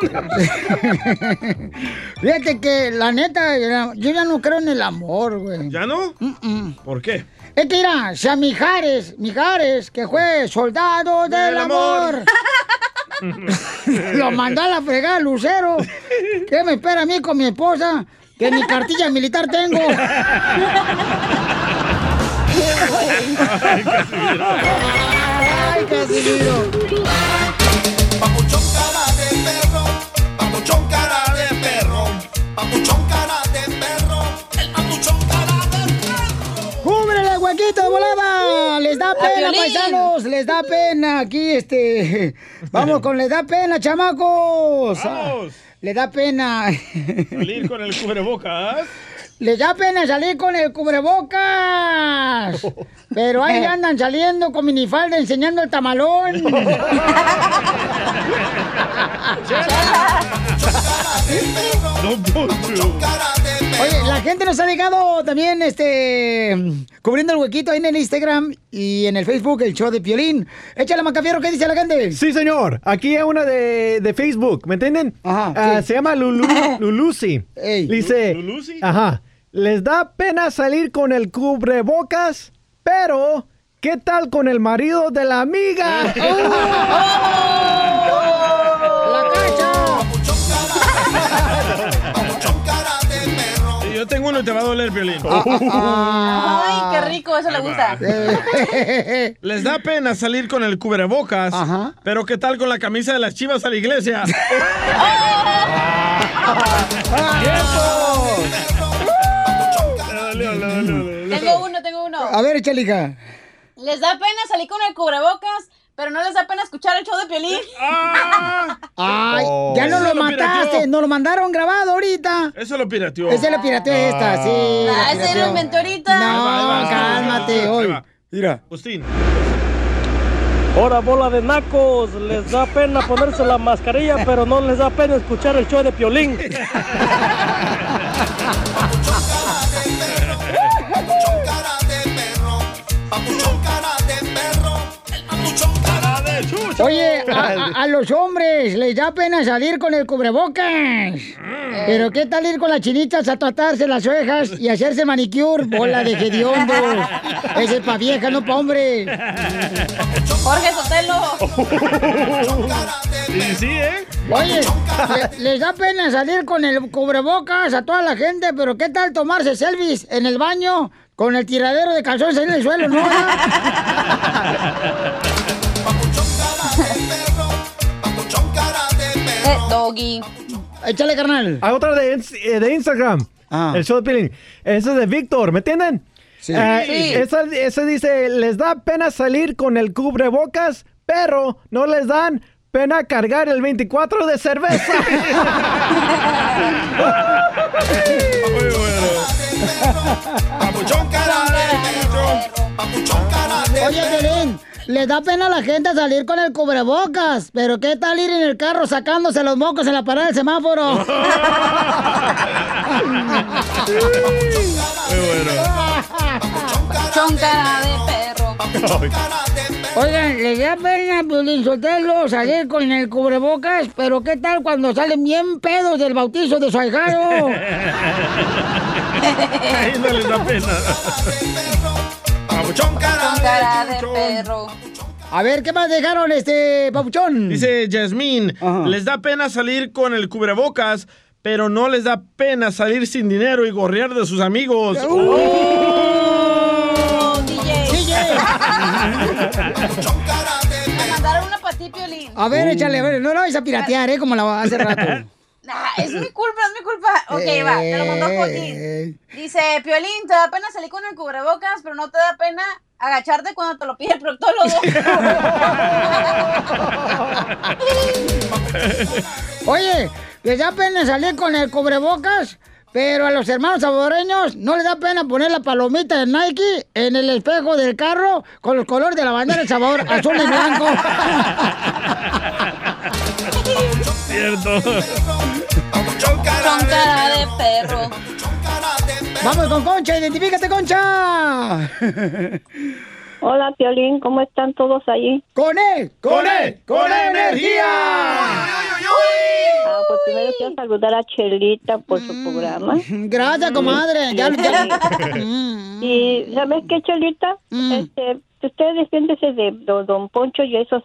Fíjate que la neta, yo ya no creo en el amor, güey. ¿Ya no? ¿Por qué? Es que mira, si a Mijares, Mijares, que fue soldado del, Del amor, amor. lo mandó a la fregada Lucero. ¿Qué me espera a mí con mi esposa? Que ni cartilla militar tengo. Ay, Casimiro. Ay, Casimiro. Papuchón cara de perro, papuchón cara de perro, papuchón ¡Cúbrele, huequito de volada! ¡Les da pena, paisanos! ¡Les da pena aquí, este... Vamos con les da pena, chamacos. Vamos. Les da pena. Salir con el cubrebocas. Les da pena salir con el cubrebocas. Pero ahí andan saliendo con minifalda enseñando el tamalón. Oye, la gente nos ha llegado también, este, cubriendo el huequito ahí en el Instagram y en el Facebook, el show de Piolín. Échale, Macafierro, ¿qué dice la gente? Sí, señor. Aquí hay una de, de Facebook, ¿me entienden? Ajá, Ah, sí. Se llama Lulu, Lulusi. Ey. Dice, ¿Lulusi? ajá, les da pena salir con el cubrebocas, pero ¿qué tal con el marido de la amiga? ¡La tengo uno y te va a doler, Piolín. Ah, Ay, qué rico, eso le gusta. Les da pena salir con el cubrebocas, Ajá. pero ¿qué tal con la camisa de las chivas a la iglesia? Dolió. Tengo uno, tengo uno. A ver, échale, hija. Les da pena salir con el cubrebocas, pero no les da pena escuchar el show de Piolín. ¡Ah! Ay, Oh. ya no lo lo mataste, pirateó. nos lo mandaron grabado ahorita. Eso lo pirateó. Ese lo pirateó esta, sí. Ah, ese lo inventé ahorita. No, Ahí va, ahí va, cálmate, hoy. va. Mira. Agustín. Ahora bola de nacos, les da pena ponerse la mascarilla, pero no les da pena escuchar el show de Piolín. Oye, a, los hombres les da pena salir con el cubrebocas. Pero ¿qué tal ir con las chinitas a tratarse las orejas y hacerse manicure? Bola de hediondos. Ese es pa' vieja, no pa' hombre. Jorge Sotelo. Y sí, ¿eh? Oye, le- les da pena salir con el cubrebocas a toda la gente, pero ¿qué tal tomarse selfies en el baño con el tiradero de calzones en el suelo, ¿no? doggy. Échale, carnal. Hay otra de, eh, de Instagram. El show de Piolín. Esa es de Víctor, ¿me entienden? Sí. Eh, Sí. Esa, esa dice, les da pena salir con el cubrebocas, pero no les dan pena cargar el 24 de cerveza. Papuchón cara de perro. Papuchón cara de Oye, Piolín, le da pena a la gente salir con el cubrebocas, pero ¿qué tal ir en el carro sacándose los mocos en la parada del semáforo? Papuchón cara de perro. Oigan, le da pena, Piolín Sotelo, salir con el cubrebocas, pero ¿qué tal cuando salen bien pedos del bautizo de su ahijado? Ahí no les da pena. Papuchón cara cara de perro. A ver, ¿qué más dejaron, este, papuchón? Dice Yasmín, les da pena salir con el cubrebocas, pero no les da pena salir sin dinero y gorrear de sus amigos. Oh, DJ. Me mandaron una para ti, Piolín. A ver, échale, a ver, no la vais a piratear, ¿eh? Como la hace rato. Nah, es mi culpa, es mi culpa. Ok, va, te lo mandó Joaquín. Dice, Piolín, te da pena salir con el cubrebocas, pero no te da pena agacharte cuando te lo pide el proctólogo. Oye, les da pena salir con el cubrebocas, pero a los hermanos salvadoreños no les da pena poner la palomita de Nike en el espejo del carro con los colores de la bandera del Salvador, azul y blanco. Cierto. Con cara de perro. Vamos con Concha, identifícate, Concha. Hola, Piolín, ¿cómo están todos allí? ¡Con él! ¡Con él! ¡Con energía! Ah, pues primero quiero saludar a Chelita por su programa. Gracias, comadre. Ya, ya- Y, ¿sabes qué, Chelita? Este, usted defiéndese de don, don Poncho y esos,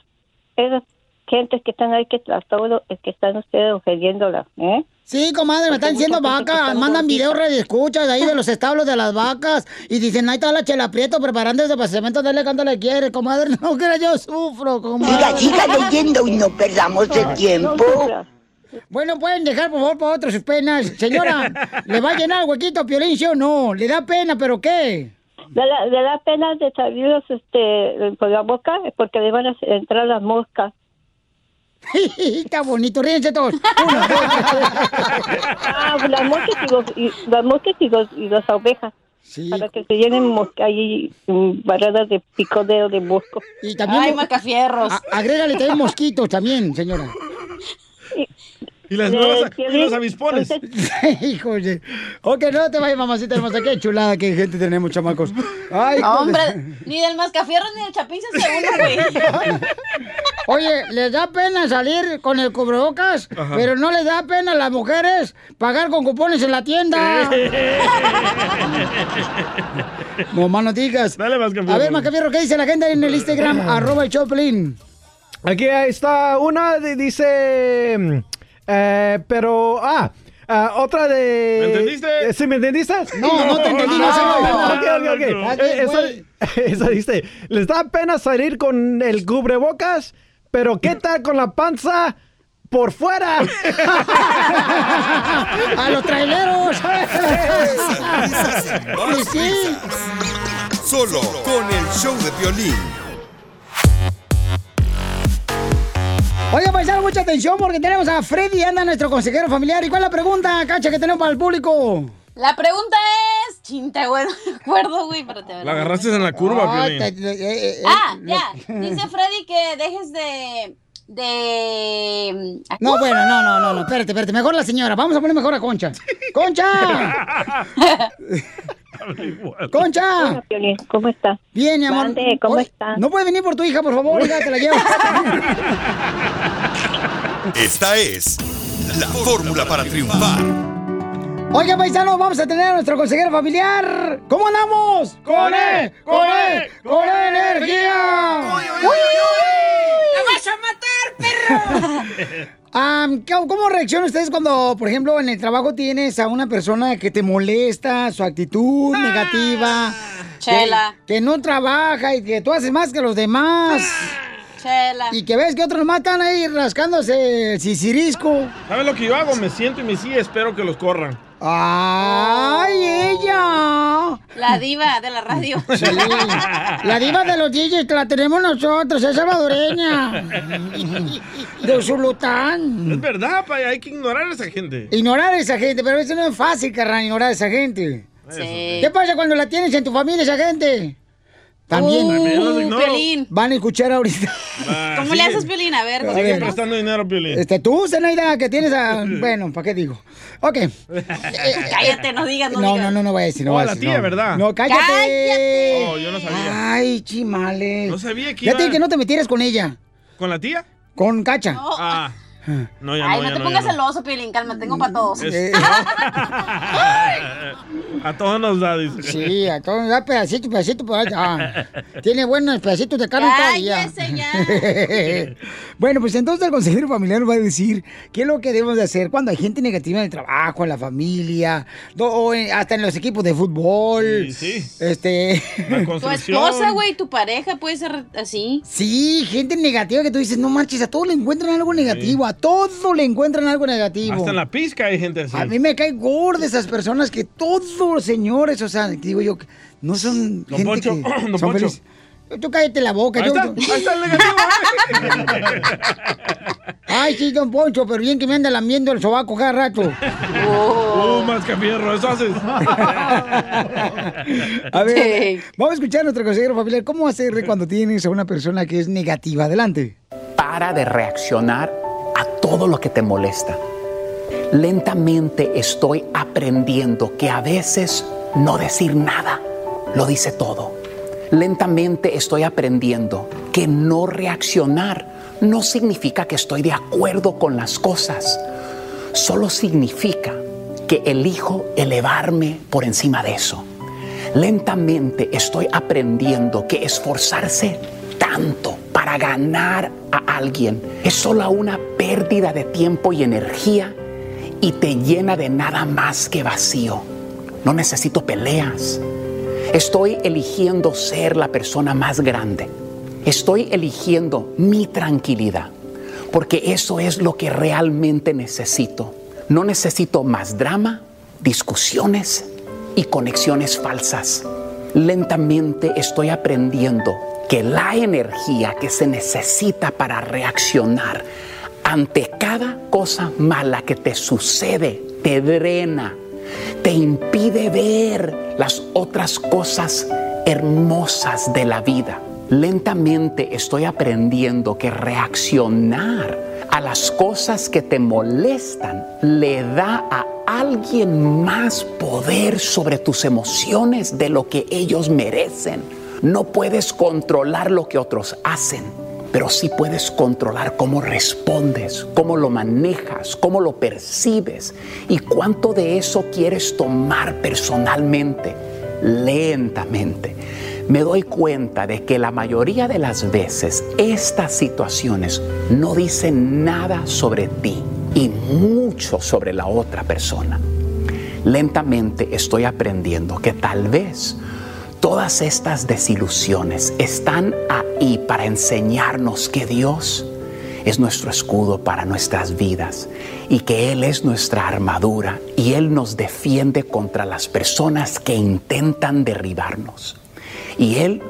esas gentes que están ahí que a todo que están ustedes ofendiéndola, ¿eh? Sí, comadre, me están diciendo vaca, mandan videos de escuchas de ahí de los establos de las vacas y dicen, ahí está la chela prieto preparándose para cemento, dale cuando le quiere, comadre, no que yo sufro, comadre. Siga, siga leyendo y no perdamos el tiempo. Bueno, pueden dejar por favor para otros sus penas. Señora, ¿le va a llenar el huequito a Piolín, sí o no? ¿Le da pena, pero qué? Le da, le da pena de salirlos este, por la boca porque le van a entrar las moscas. Está bonito, ríense todos. Ah, las moscas y, los, y las moscas y, los, y las ovejas. Para que se llenen mosca ahí mm, barradas de picodeo de mosco. Y también Ay, macafierros. A- agrégale también mosquitos también, señora. Y las Eh, nuevas, y los avispones. Hijo de... Ok, no te vayas, mamacita hermosa. Qué chulada, qué gente tenemos, chamacos. Ay, de- Hombre, ni del mascafierros ni del chapín se uno, güey. Oye, ¿les da pena salir con el cubrebocas? Ajá. Pero no les da pena a las mujeres pagar con cupones en la tienda. no más no digas. Dale, Mascafierro. A ver, Macafierro, ¿qué dice la gente en el Instagram? arroba el Choplin. Aquí está una, dice... eh, pero... Ah, ah, otra de... ¿Me entendiste? Eh, ¿Sí me entendiste? No, no te entendí, no, Ah, señor. ok, ok, ok. No. Eh, esa, esa dice, les da pena salir con el cubrebocas, pero ¿qué tal con la panza por fuera? ¡A los traileros! Más Sí, sí. risas. Solo con el show de violín. Oiga, paisano, mucha atención porque tenemos a Freddy, anda nuestro consejero familiar. ¿Y cuál es la pregunta, Cacha, que tenemos para el público? La pregunta es. Chinta, güey, no me acuerdo, güey. A ver. La agarraste en la curva, te- eh, eh, Ah, ya. Dice Freddy que dejes de. de. No, bueno, no, no, no, no, espérate, espérate. Mejor la señora. Vamos a poner mejor a Concha. ¡Concha! ¡Concha! ¿Cómo está? Bien, mi amor. Mande, ¿cómo Oye, está? ¿No puede venir por tu hija, por favor? Ya te la llevo. Esta es la fórmula para triunfar. Oiga, paisano, vamos a tener a nuestro consejero familiar. ¿Cómo andamos? ¡Con él! ¡Con él! ¡Con energía! ¡La vas a matar, perro! Am, ¿cómo, reaccionan ustedes cuando, por ejemplo, en el trabajo tienes a una persona que te molesta, su actitud negativa? Chela. Que, que no trabaja y que tú haces más que los demás. Chela. Y que ves que otros están ahí rascándose el sisirisco. ¿Sabes lo que yo hago? Me siento y me sí espero que los corran. ¡Ay, ella! La diva de la radio. Sí. La diva de los DJs que la tenemos nosotros, es salvadoreña. De Zulután. Es verdad, pa, hay que ignorar a esa gente. Ignorar a esa gente, pero eso no es fácil, carnal, ignorar a esa gente. Sí. ¿Qué pasa cuando la tienes en tu familia, esa gente? También. Uh. Piolín. Van a escuchar ahorita. ¿Cómo le haces, Piolín? A ver, ver. contéstanos. prestando dinero, Piolín. Este, tú, Zenaida, que tienes a... Bueno, ¿para qué digo? Ok. Cállate, no digas, no, No, digas. no, no, no voy a decir. No Oh, voy a la decir, tía, no. ¿verdad? No, cállate. ¡Cállate! Oh, yo no sabía. Ay, chimale. No sabía que Ya iba- te dije que no te metieras con ella. ¿Con la tía? Con Cacha. Ah. No, ya Ay, no, no ya te no, pongas ya no. celoso, Piolín, calma, tengo para todos. Es- A todos nos da, dice. Sí, a todos da pedacito, pedacito por allá. Tiene buenos pedacitos de carne todavía. Cállese ya. bueno, pues entonces el consejero familiar nos va a decir qué es lo que debemos de hacer cuando hay gente negativa en el trabajo, en la familia, o en- hasta en los equipos de fútbol. Sí, sí. Este. Tu esposa, güey, tu pareja puede ser así. Sí, gente negativa que tú dices, no marches, a todos le encuentran algo negativo, a todos le encuentran algo negativo. Hasta en la pizca hay gente así. A mí me cae gorda esas personas que todos, señores, o sea, digo yo, que no son Don gente Poncho, que don son Poncho. Tú cállate la boca. Ahí yo- está, ahí está el negativo. Ay, sí, don Poncho, pero bien que me anda lamiendo el sobaco cada rato. Uh, más que fierro, eso haces. A ver, vamos a escuchar a nuestro consejero familiar. ¿Cómo hacer cuando tienes a una persona que es negativa? Adelante. para de reaccionar todo lo que te molesta. Lentamente estoy aprendiendo que a veces no decir nada lo dice todo. Lentamente estoy aprendiendo que no reaccionar no significa que estoy de acuerdo con las cosas. Solo significa que elijo elevarme por encima de eso. Lentamente estoy aprendiendo que esforzarse tanto ganar a alguien es solo una pérdida de tiempo y energía y te llena de nada más que vacío. No necesito peleas. Estoy eligiendo ser la persona más grande. Estoy eligiendo mi tranquilidad, porque eso es lo que realmente necesito. No necesito más drama, discusiones y conexiones falsas. Lentamente estoy aprendiendo que la energía que se necesita para reaccionar ante cada cosa mala que te sucede te drena, te impide ver las otras cosas hermosas de la vida. Lentamente estoy aprendiendo que reaccionar a las cosas que te molestan le da a alguien más poder sobre tus emociones de lo que ellos merecen. No puedes controlar lo que otros hacen, pero sí puedes controlar cómo respondes, cómo lo manejas, cómo lo percibes y cuánto de eso quieres tomar personalmente, lentamente. Me doy cuenta de que la mayoría de las veces estas situaciones no dicen nada sobre ti y mucho sobre la otra persona. Lentamente estoy aprendiendo que tal vez todas estas desilusiones están ahí para enseñarnos que Dios es nuestro escudo para nuestras vidas y que Él es nuestra armadura y Él nos defiende contra las personas que intentan derribarnos. Y Él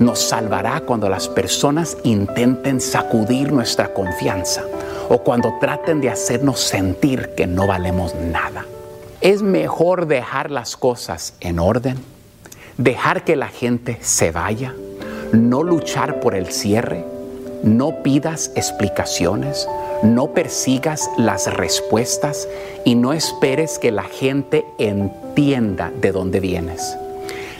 nos salvará cuando las personas intenten sacudir nuestra confianza o cuando traten de hacernos sentir que no valemos nada. Es mejor dejar las cosas en orden, dejar que la gente se vaya, no luchar por el cierre, no pidas explicaciones, no persigas las respuestas y no esperes que la gente entienda de dónde vienes.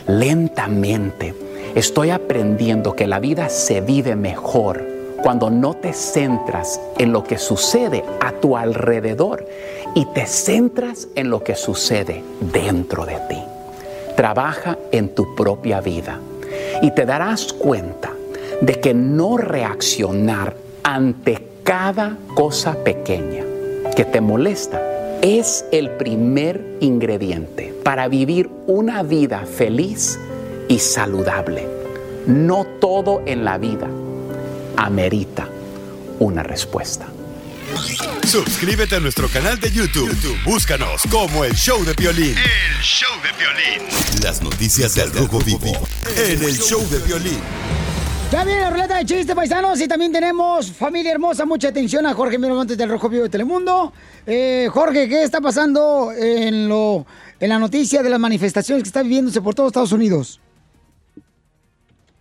Lentamente estoy aprendiendo que la vida se vive mejor cuando no te centras en lo que sucede a tu alrededor y te centras en lo que sucede dentro de ti. Trabaja en tu propia vida y te darás cuenta de que no reaccionar ante cada cosa pequeña que te molesta es el primer ingrediente para vivir una vida feliz y saludable. No todo en la vida amerita una respuesta. Suscríbete a nuestro canal de YouTube. YouTube, Búscanos como el show de violín. El show de violín. Las noticias del Rojo Vivo en el show de violín. Ya viene la ruleta de chistes, paisanos, y también tenemos, familia hermosa, mucha atención a Jorge Miramontes del Rojo Vivo de Telemundo. Eh, Jorge, ¿qué está pasando en, lo, en la noticia de las manifestaciones que están viviéndose por todos Estados Unidos?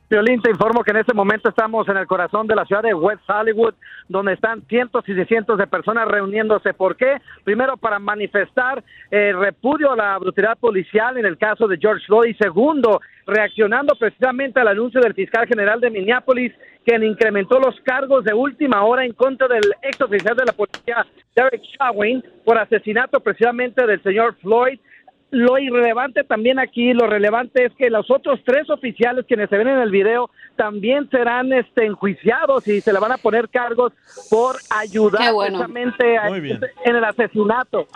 Violín, te informo que en este momento estamos en el corazón de la ciudad de West Hollywood, donde están cientos y cientos de personas reuniéndose. ¿Por qué? Primero, para manifestar eh, repudio a la brutalidad policial en el caso de George Floyd. Y segundo, reaccionando precisamente al anuncio del fiscal general de Minneapolis, quien incrementó los cargos de última hora en contra del ex oficial de la policía, Derek Chauvin, por asesinato precisamente del señor Floyd lo irrelevante también aquí, lo relevante es que los otros tres oficiales quienes se ven en el video también serán este, enjuiciados y se le van a poner cargos por ayudar bueno. precisamente a- bien. en el asesinato.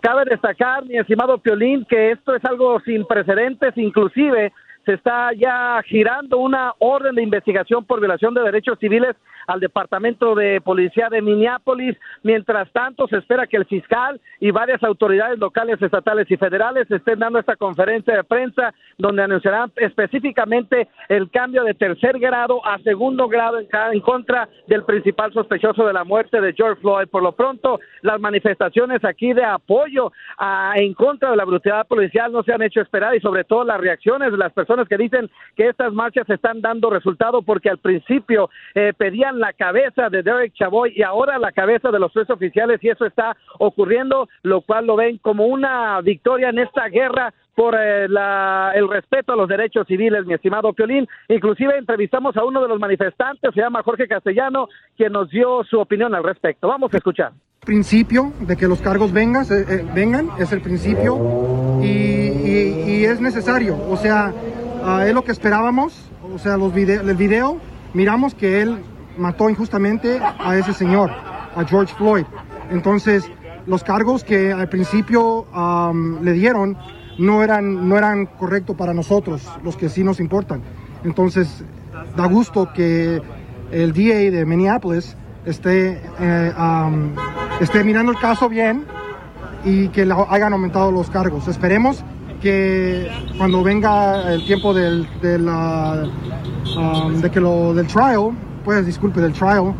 Cabe destacar, mi estimado Piolín, que esto es algo sin precedentes, inclusive se está ya girando una orden de investigación por violación de derechos civiles al Departamento de Policía de Minneapolis. Mientras tanto, se espera que el fiscal y varias autoridades locales, estatales y federales estén dando esta conferencia de prensa donde anunciarán específicamente el cambio de tercer grado a segundo grado en, contra del principal sospechoso de la muerte de George Floyd. Por lo pronto, las manifestaciones aquí de apoyo a- en contra de la brutalidad policial no se han hecho esperar y sobre todo las reacciones de las personas que dicen que estas marchas están dando resultado porque al principio eh, pedían la cabeza de Derek Chavoy y ahora la cabeza de los tres oficiales y eso está ocurriendo, lo cual lo ven como una victoria en esta guerra por eh, la- el respeto a los derechos civiles, mi estimado Piolín. Inclusive entrevistamos a uno de los manifestantes, se llama Jorge Castellano, quien nos dio su opinión al respecto. Vamos a escuchar. principio de que los cargos vengas, eh, eh, vengan, es el principio y, y- y es necesario. O sea, ah, es lo que esperábamos. O sea, los vide- el video, miramos que él mató injustamente a ese señor, a George Floyd. Entonces, los cargos que al principio am, le dieron no eran, no eran correctos para nosotros, los que sí nos importan. Entonces, da gusto que el DA de Minneapolis esté, eh, am, esté mirando el caso bien y que le hayan aumentado los cargos. Esperemos que cuando venga el tiempo del, del, ah, um, de que lo, del trial, pues disculpe, del trial,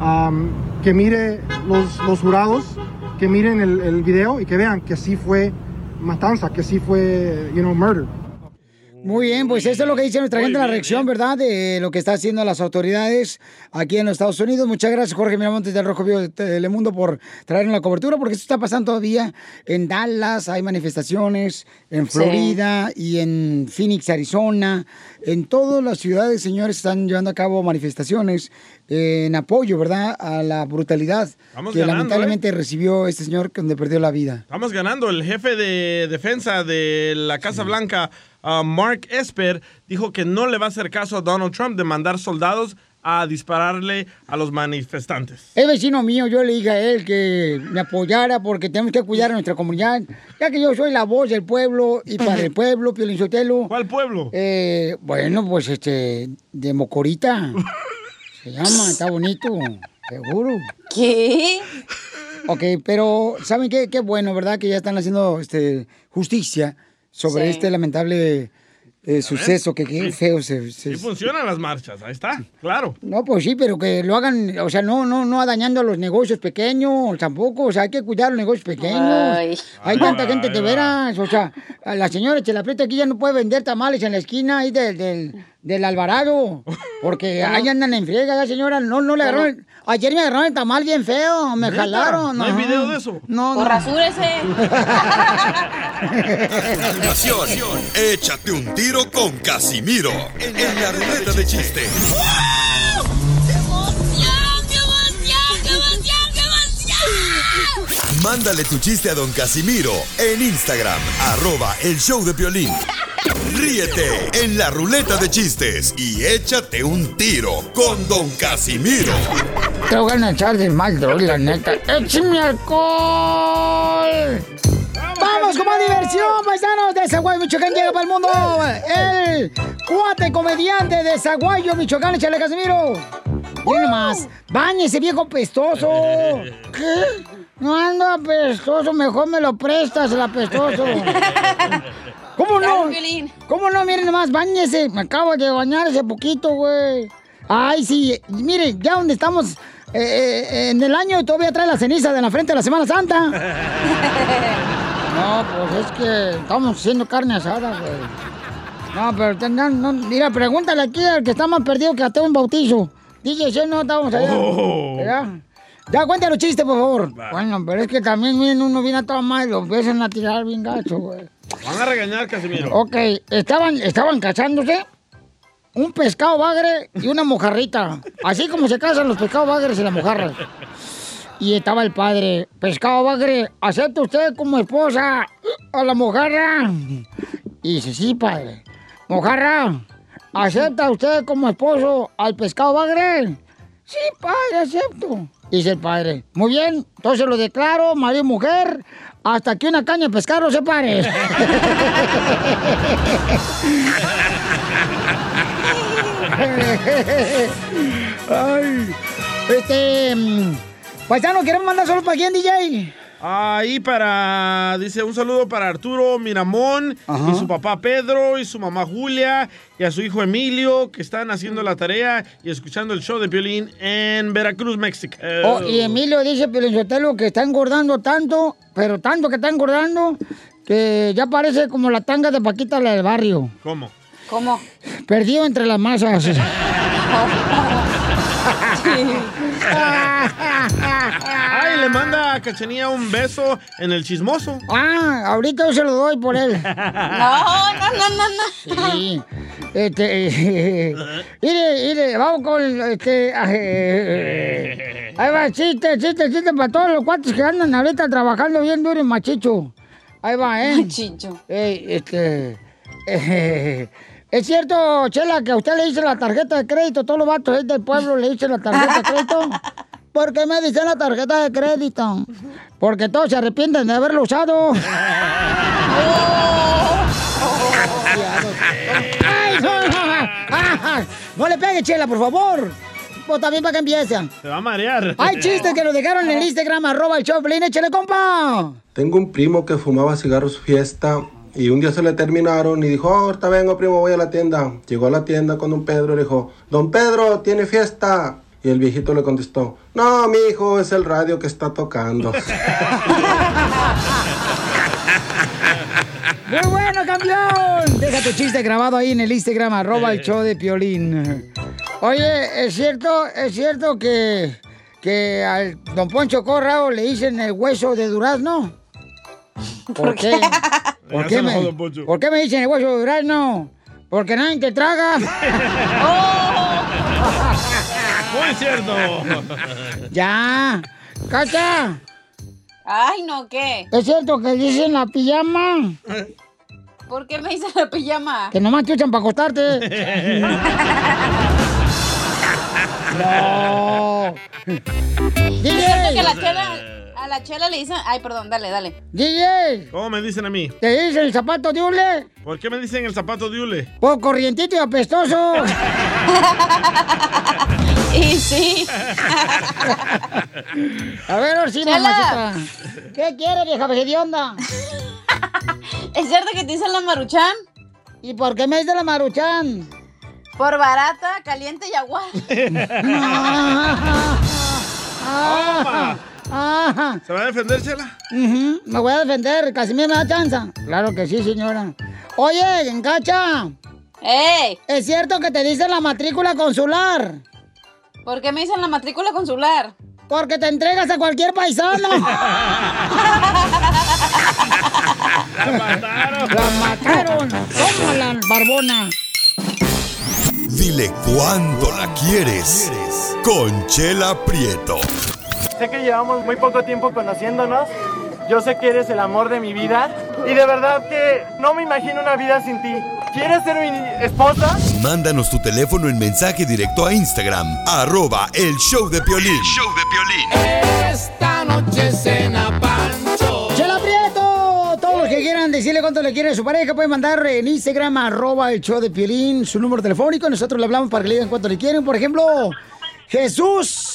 um, que mire los, los jurados, que miren el, el video y que vean que sí fue matanza, que sí fue, you know, murder. Muy bien, pues eso es lo que dice nuestra gente en la reacción, ¿verdad? De lo que está haciendo las autoridades aquí en los Estados Unidos. Muchas gracias, Jorge Miramontes del Rojo Vivo de Telemundo, por traernos la cobertura, porque esto está pasando todavía en Dallas, hay manifestaciones, en Sí. Florida y en Phoenix, Arizona. En todas las ciudades, señores, están llevando a cabo manifestaciones eh, en apoyo, ¿verdad? A la brutalidad que ganando, lamentablemente recibió este señor donde perdió la vida. Estamos ganando. El jefe de defensa de la Casa Blanca, uh, Mark Esper, dijo que no le va a hacer caso a Donald Trump de mandar soldados a dispararle a los manifestantes. Es vecino mío, yo le dije a él que me apoyara porque tenemos que cuidar a nuestra comunidad, ya que yo soy la voz del pueblo y para el pueblo, Piolín Sotelo. ¿Cuál pueblo? Eh, bueno, pues este, de Mocorita. Se llama, está bonito, seguro. ¿Qué? Ok, pero ¿saben qué? Qué bueno, ¿verdad? Que ya están haciendo este, justicia sobre Sí. este lamentable eh, suceso, que qué feo se... se- Sí funcionan las marchas, ahí está, claro. No, pues sí, pero que lo hagan, o sea, no, no, no dañando a los negocios pequeños tampoco, o sea, hay que cuidar los negocios pequeños. Ay. Hay tanta gente de veras, o sea, a la señora Chelapreta aquí ya no puede vender tamales en la esquina ahí del, del, del Alvarado, porque ahí andan en friega, ya señora, no, no le ¿Cómo? agarraron, ayer me agarraron el tamal bien feo, me ¿Neta? jalaron. ¿No hay ajá. video de eso? No, no. rasúrese. Continuación, échate un tiro con Casimiro en la ruleta de chiste. Mándale tu chiste a don Casimiro en Instagram, arroba el show de violín. Ríete en la ruleta de chistes y échate un tiro con Don Casimiro. Te voy a echar de mal, droga, la neta. ¡Échame alcohol! ¡Vamos con más diversión, paisanos! De Zaguayo, Michoacán llega para el mundo. El cuate comediante de Zaguayo, Michoacán. Échale, Casimiro. Miren más. Báñese, viejo pestoso. ¿Qué? No ando apestoso, mejor me lo prestas, el apestoso. ¿Cómo no? ¿Cómo no? Miren nomás, bañese. Me acabo de bañar hace poquito, güey. Ay, sí. Mire, ya donde estamos eh, eh, en el año todavía trae la ceniza de la frente de la Semana Santa. No, pues es que estamos haciendo carne asada, güey. No, pero tengan, no, mira, pregúntale aquí al que está más perdido que hasta un bautizo. DJ, ¿sí no estábamos allá? Oh. Ya, cuéntalo chiste, por favor. Bueno, pero es que también miren, uno viene a todo mal y lo empiezan a tirar bien gacho, güey. Van a regañar, Casimiro. Ok, estaban, estaban cazándose un pescado bagre y una mojarrita. Así como se casan los pescados bagres y las mojarras. Y estaba el padre, pescado bagre, ¿acepta usted como esposa a la mojarra? Y dice, sí, padre. Mojarra, ¿acepta usted como esposo al pescado bagre? Sí, padre, acepto. Dice el padre, muy bien, entonces lo declaro, marido y mujer, hasta que una caña de pescar los separe. Ay, este. mm, Paisano, ¿queremos mandar solo para quién, DJ? Ahí para, dice, un saludo para Arturo Miramón y su papá Pedro y su mamá Julia y a su hijo Emilio que están haciendo la tarea y escuchando el show de Piolín en Veracruz, México. Oh, y Emilio dice, Pelizotelo, que está engordando tanto, pero tanto que está engordando, que ya parece como la tanga de Paquita, la del barrio. ¿Cómo? ¿Cómo? Perdido entre las masas. Le manda a Cachanía un beso en el chismoso. Ah, ahorita yo se lo doy por él. No, no, no, no, no. Sí. Este. mire, mire, vamos con. Este. eh, ahí va, chiste, chiste, chiste para todos los cuates que andan ahorita trabajando bien duro y machicho. Ahí va, ¿eh? Machicho. Ey, este. eh, ¿Es cierto, Chela, que a usted le dice la tarjeta de crédito? Todos los vatos del pueblo le dicen la tarjeta de crédito. ¿Por qué me dicen la tarjeta de crédito? Porque todos se arrepienten de haberlo usado. ¡Ay, no, le pegue, Chela, por favor. Pues también para que empiece. Se va a marear. Hay chistes que lo dejaron en el Instagram, arroba el Choplin, échale, compa. Tengo un primo que fumaba cigarros fiesta y un día se le terminaron y dijo, "Oh, ahorita vengo primo, voy a la tienda. Llegó a la tienda con don Pedro y le dijo, don Pedro, tiene fiesta. Y el viejito le contestó, no, mi hijo, es el radio que está tocando. ¡Muy bueno, campeón! Deja tu chiste grabado ahí en el Instagram, arroba el show de Piolín. Oye, ¿es cierto, es cierto que, que al don Poncho Corrao le dicen el hueso de durazno? ¿Por qué? ¿Por qué, me. ¿Por qué me dicen el hueso de durazno? Porque nadie te traga. Muy cierto. ya. ¡Cacha! Ay, no, ¿qué? ¿Es cierto que dicen la pijama? ¿Por qué me dice la pijama? Que nomás te usan para acostarte. no. ¿Es cierto que la chela, a la chela le dicen... Ay, perdón, dale, dale. DJ. ¿Cómo me dicen a mí? ¿Te dicen el zapato de hule? ¿Por qué me dicen el zapato de hule? Por corrientito y apestoso. y sí. A ver, mamacita. ¿Qué quiere, vieja vejedionda? ¿Es cierto que te dicen la maruchan? ¿Y por qué me dice la maruchan? Por barata, caliente y agua. ¿Se va a defender, Chela? Ujú, Me voy a defender, Casimiro me da chance. Claro que sí, señora. Oye, Encacha. ¡Ey! ¿Es cierto que te dicen la matrícula consular? ¿Por qué me dicen la matrícula consular? Porque te entregas a cualquier paisano. ¡La mataron! ¡La mataron! ¡Toma la barbona! Dile cuándo la quieres. Conchela Prieto. Sé que llevamos muy poco tiempo conociéndonos. Yo sé que eres el amor de mi vida y de verdad que no me imagino una vida sin ti. ¿Quieres ser mi esposa? Mándanos tu teléfono en mensaje directo a Instagram, arroba el show de Piolín. show de Esta noche cena Pancho. ¡Chela Prieto! Todos los que quieran decirle cuánto le quiere a su pareja pueden mandar en Instagram arroba el show de Piolín su número telefónico. Nosotros le hablamos para que le digan cuánto le quieren. Por ejemplo, Jesús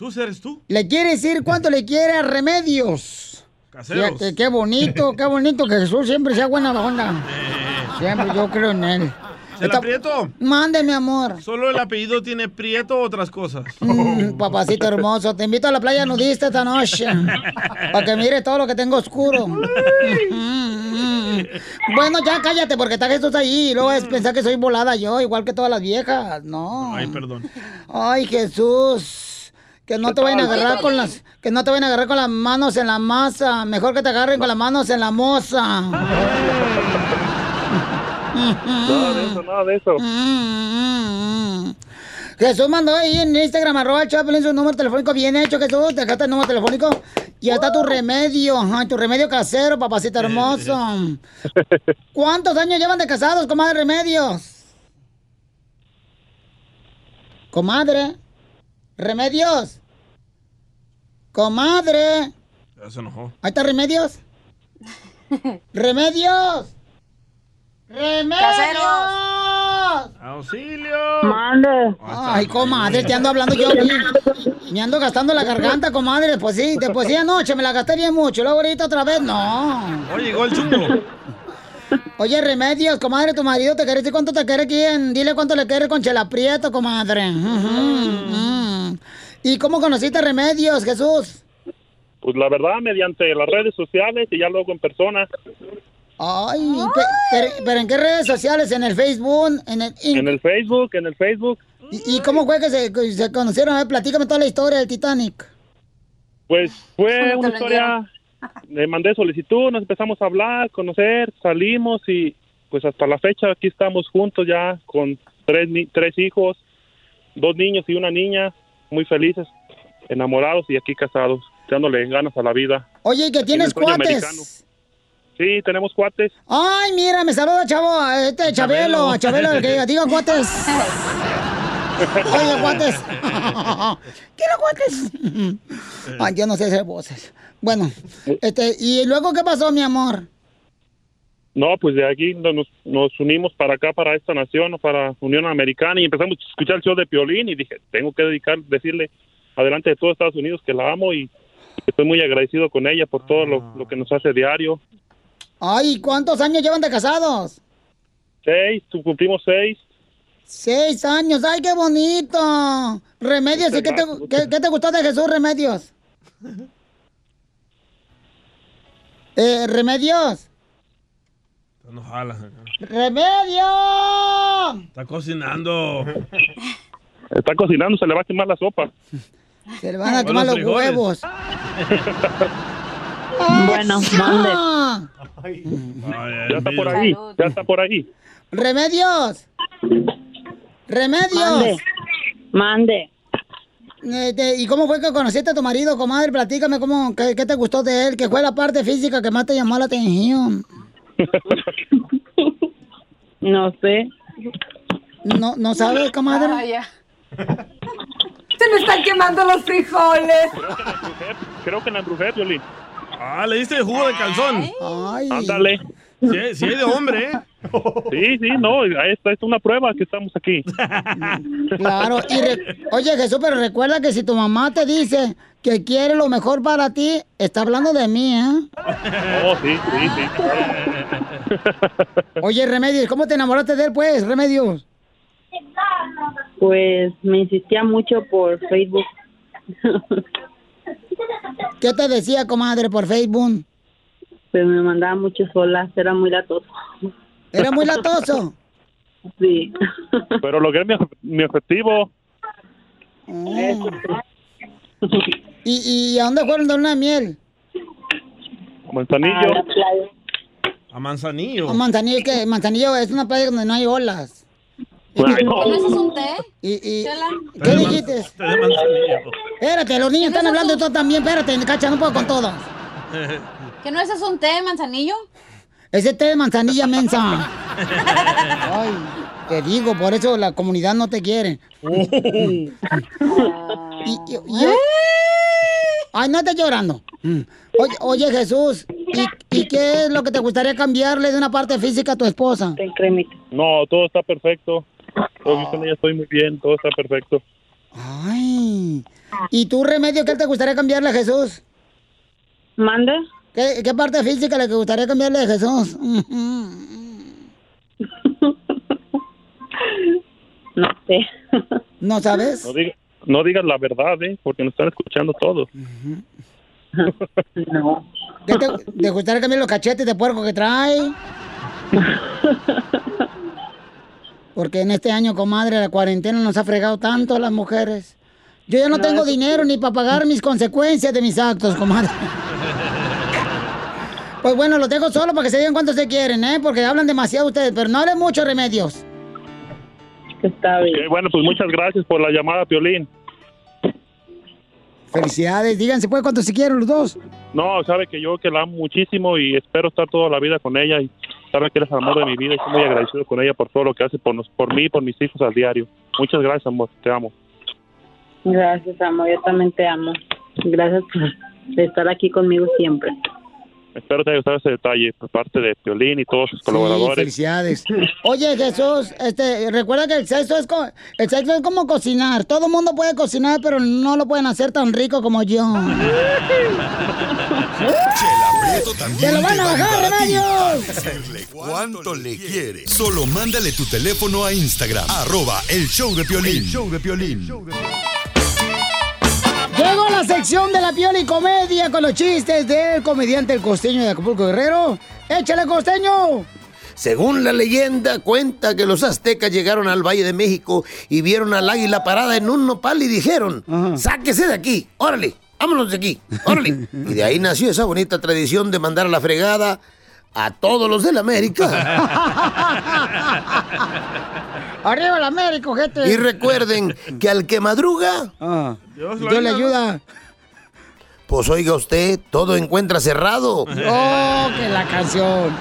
Jesús, ¿eres tú? le quiere decir cuánto le quiere a Remedios. Caseros. Fíjate, qué bonito, qué bonito que Jesús siempre sea buena onda. Siempre yo creo en él. ¿Chela Prieto? Mande, mi amor. ¿Solo el apellido tiene Prieto o otras cosas? Mm, papacito hermoso, te invito a la playa nudista esta noche. Para que mire todo lo que tengo oscuro. Mm, Bueno, ya cállate, porque está Jesús ahí. Y luego es pensar que soy volada yo, igual que todas las viejas. No. Ay, perdón. Ay, Jesús. Que no te vayan a agarrar con las, que no te vayan a agarrar con las manos en la masa. Mejor que te agarren con las manos en la moza. Nada de eso, nada de eso. Jesús mandó ahí en Instagram, arroba el Chapelín, su número telefónico bien hecho, Jesús. Dejaste el número telefónico. Y ya está tu remedio, ajá, tu remedio casero, papacito hermoso. ¿Cuántos años llevan de casados, comadre Remedios? Comadre. Remedios. Comadre. Ya se enojó. Ahí está Remedios. Remedios. ¡Remedios! ¡Auxilio! ¡Mande! Ay, comadre, te ando hablando yo. Me, me ando gastando la garganta, comadre. Pues sí, después sí anoche me la gasté bien mucho. Luego ahorita otra vez, no. Oye, llegó el chungo. Oye, Remedios, comadre, tu marido te quiere decir cuánto te quiere aquí en... Dile cuánto le quiere con Chela Prieto, comadre. Ujú, ujú. ¿Y cómo conociste Remedios, Jesús? Pues la verdad, mediante las redes sociales y ya luego en persona. Ay, pe- pero, pero ¿en qué redes sociales? ¿En el Facebook? ¿En el, En el Facebook, en el Facebook. ¿Y, y cómo fue que se, conocieron? A ver, platícame toda la historia del Titanic. Pues fue ¿Cómo te una historia, le mandé solicitud, nos empezamos a hablar, conocer, salimos y pues hasta la fecha aquí estamos juntos ya con tres, ni- tres hijos, dos niños y una niña, muy felices, enamorados y aquí casados, dándole ganas a la vida. Oye, ¿y que tienes cuates? americano. Sí, tenemos cuates. Ay, mira, me saluda, chavo, a este Chabelo, a Chabelo, el que diga, diga cuates. Oye, cuates. Quiero cuates. Ay, yo no sé hacer voces. Bueno, este, ¿y luego qué pasó, mi amor? No, pues de aquí no- nos, nos unimos para acá, para esta nación, para Unión Americana y empezamos a escuchar el show de Piolín y dije, tengo que dedicar, decirle adelante de todo Estados Unidos que la amo y estoy muy agradecido con ella por todo lo, lo que nos hace diario. Ay, ¿cuántos años llevan de casados? Seis, cumplimos seis. Seis años, ay, qué bonito. Remedios, ¿y qué te, qué- qué te gustó de Jesús, Remedios? Eh, Remedios. No jala. ¡Remedios! Está cocinando. Está cocinando, se le va a quemar la sopa. Se le van a quemar los huevos. Bueno, Ah. Ya está por ahí, ya está por ahí. ¡Remedios! ¡Remedios! Mande. Este, ¿Y cómo fue que conociste a tu marido, comadre? Platícame cómo, qué, qué te gustó de él, qué fue la parte física que más te llamó la atención. No sé. No, no sabes, comadre. Se me están quemando los frijoles. Creo que la embrujé, Piolín. Ah, le diste el jugo de calzón. Ay. Ándale. Sí, sí hay de hombre, ¿eh? Sí, sí, no, esta es una prueba que estamos aquí. Claro, y re- oye Jesús, pero recuerda que si tu mamá te dice que quiere lo mejor para ti, está hablando de mí, ¿eh? Oh, sí, sí, sí. Oye, Remedios, ¿cómo te enamoraste de él, pues, Remedios? Pues me insistía mucho por Facebook. ¿Qué te decía, comadre, por Facebook? Pues me mandaba mucho solas, era muy latoso. ¿Era muy latoso? Sí. Pero logré mi, mi objetivo. Oh. ¿Y, ¿Y a dónde fueron de una miel? Manzanillo. A Manzanillo. A Manzanillo, que Manzanillo es una playa donde no hay olas. Ay, no. ¿No haces un té? Y, y-. ¿Qué dijiste? Espérate, los niños están hablando de todo también. Espérate, cacha, no puedo con todo. ¿Que no ese es un té de manzanillo? Ese té de manzanilla mensa. Ay, te digo, por eso la comunidad no te quiere. Y- y- y- Ay, no estés llorando. Oye, oye, Jesús, ¿y, y qué es lo que te gustaría cambiarle de una parte física a tu esposa? No, todo está perfecto. Todo yo con ella estoy muy bien, todo está perfecto. Ay. ¿Y tu remedio qué te gustaría cambiarle a Jesús? ¿Mande? ¿Qué, qué parte física le gustaría cambiarle a Jesús? No sé. ¿No sabes? No, diga- no digas la verdad, ¿eh? Porque nos están escuchando todos. No. ¿Qué te, te gustaría cambiar los cachetes de puerco que trae? Porque en este año, comadre, la cuarentena nos ha fregado tanto a las mujeres. Yo ya no, No, tengo dinero ni para pagar mis consecuencias de mis actos, comadre. Pues bueno, los dejo solo para que se digan cuánto se quieren, ¿eh? Porque hablan demasiado ustedes, pero no hablen mucho remedios. Está bien. bueno, pues muchas gracias por la llamada, Piolín. Felicidades, díganse pues cuánto se quieren los dos. No, sabe que yo que la amo muchísimo y espero estar toda la vida con ella y sabe que eres el amor de mi vida y estoy muy agradecido con ella por todo lo que hace por, nos, por mí y por mis hijos al diario. Muchas gracias, amor. Te amo. Gracias, amor. Yo también te amo. Gracias por estar aquí conmigo siempre. Espero te haya gustado ese detalle por parte de Piolín y todos sus Sí, colaboradores. felicidades. Oye, Jesús, este, recuerda que el sexo es co- el sexo es como cocinar. Todo el mundo puede cocinar, pero no lo pueden hacer tan rico como yo. ¡Te lo van a bajar, Remedios! cuánto le quiere. Solo mándale tu teléfono a Instagram, arroba el show de Piolín. show de Piolín. Llegó la sección de la piola y comedia con los chistes del comediante El Costeño de Acapulco Guerrero. ¡Échale, Costeño! Según la leyenda, cuenta que los aztecas llegaron al Valle de México y vieron al águila parada en un nopal y dijeron, sáquese de aquí, órale, vámonos de aquí, órale. y de ahí nació esa bonita tradición de mandar a la fregada a todos los de la América. ¡Arriba el América, gente! y recuerden que al que madruga, Dios le ayuda. pues oiga usted, todo encuentra cerrado. ¡Oh, que la canción!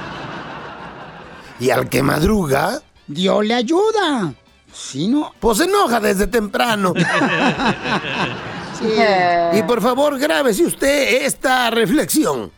Y al que madruga, Dios le ayuda. ¿Sí, no? Pues se enoja desde temprano. Y por favor, grábese usted esta reflexión.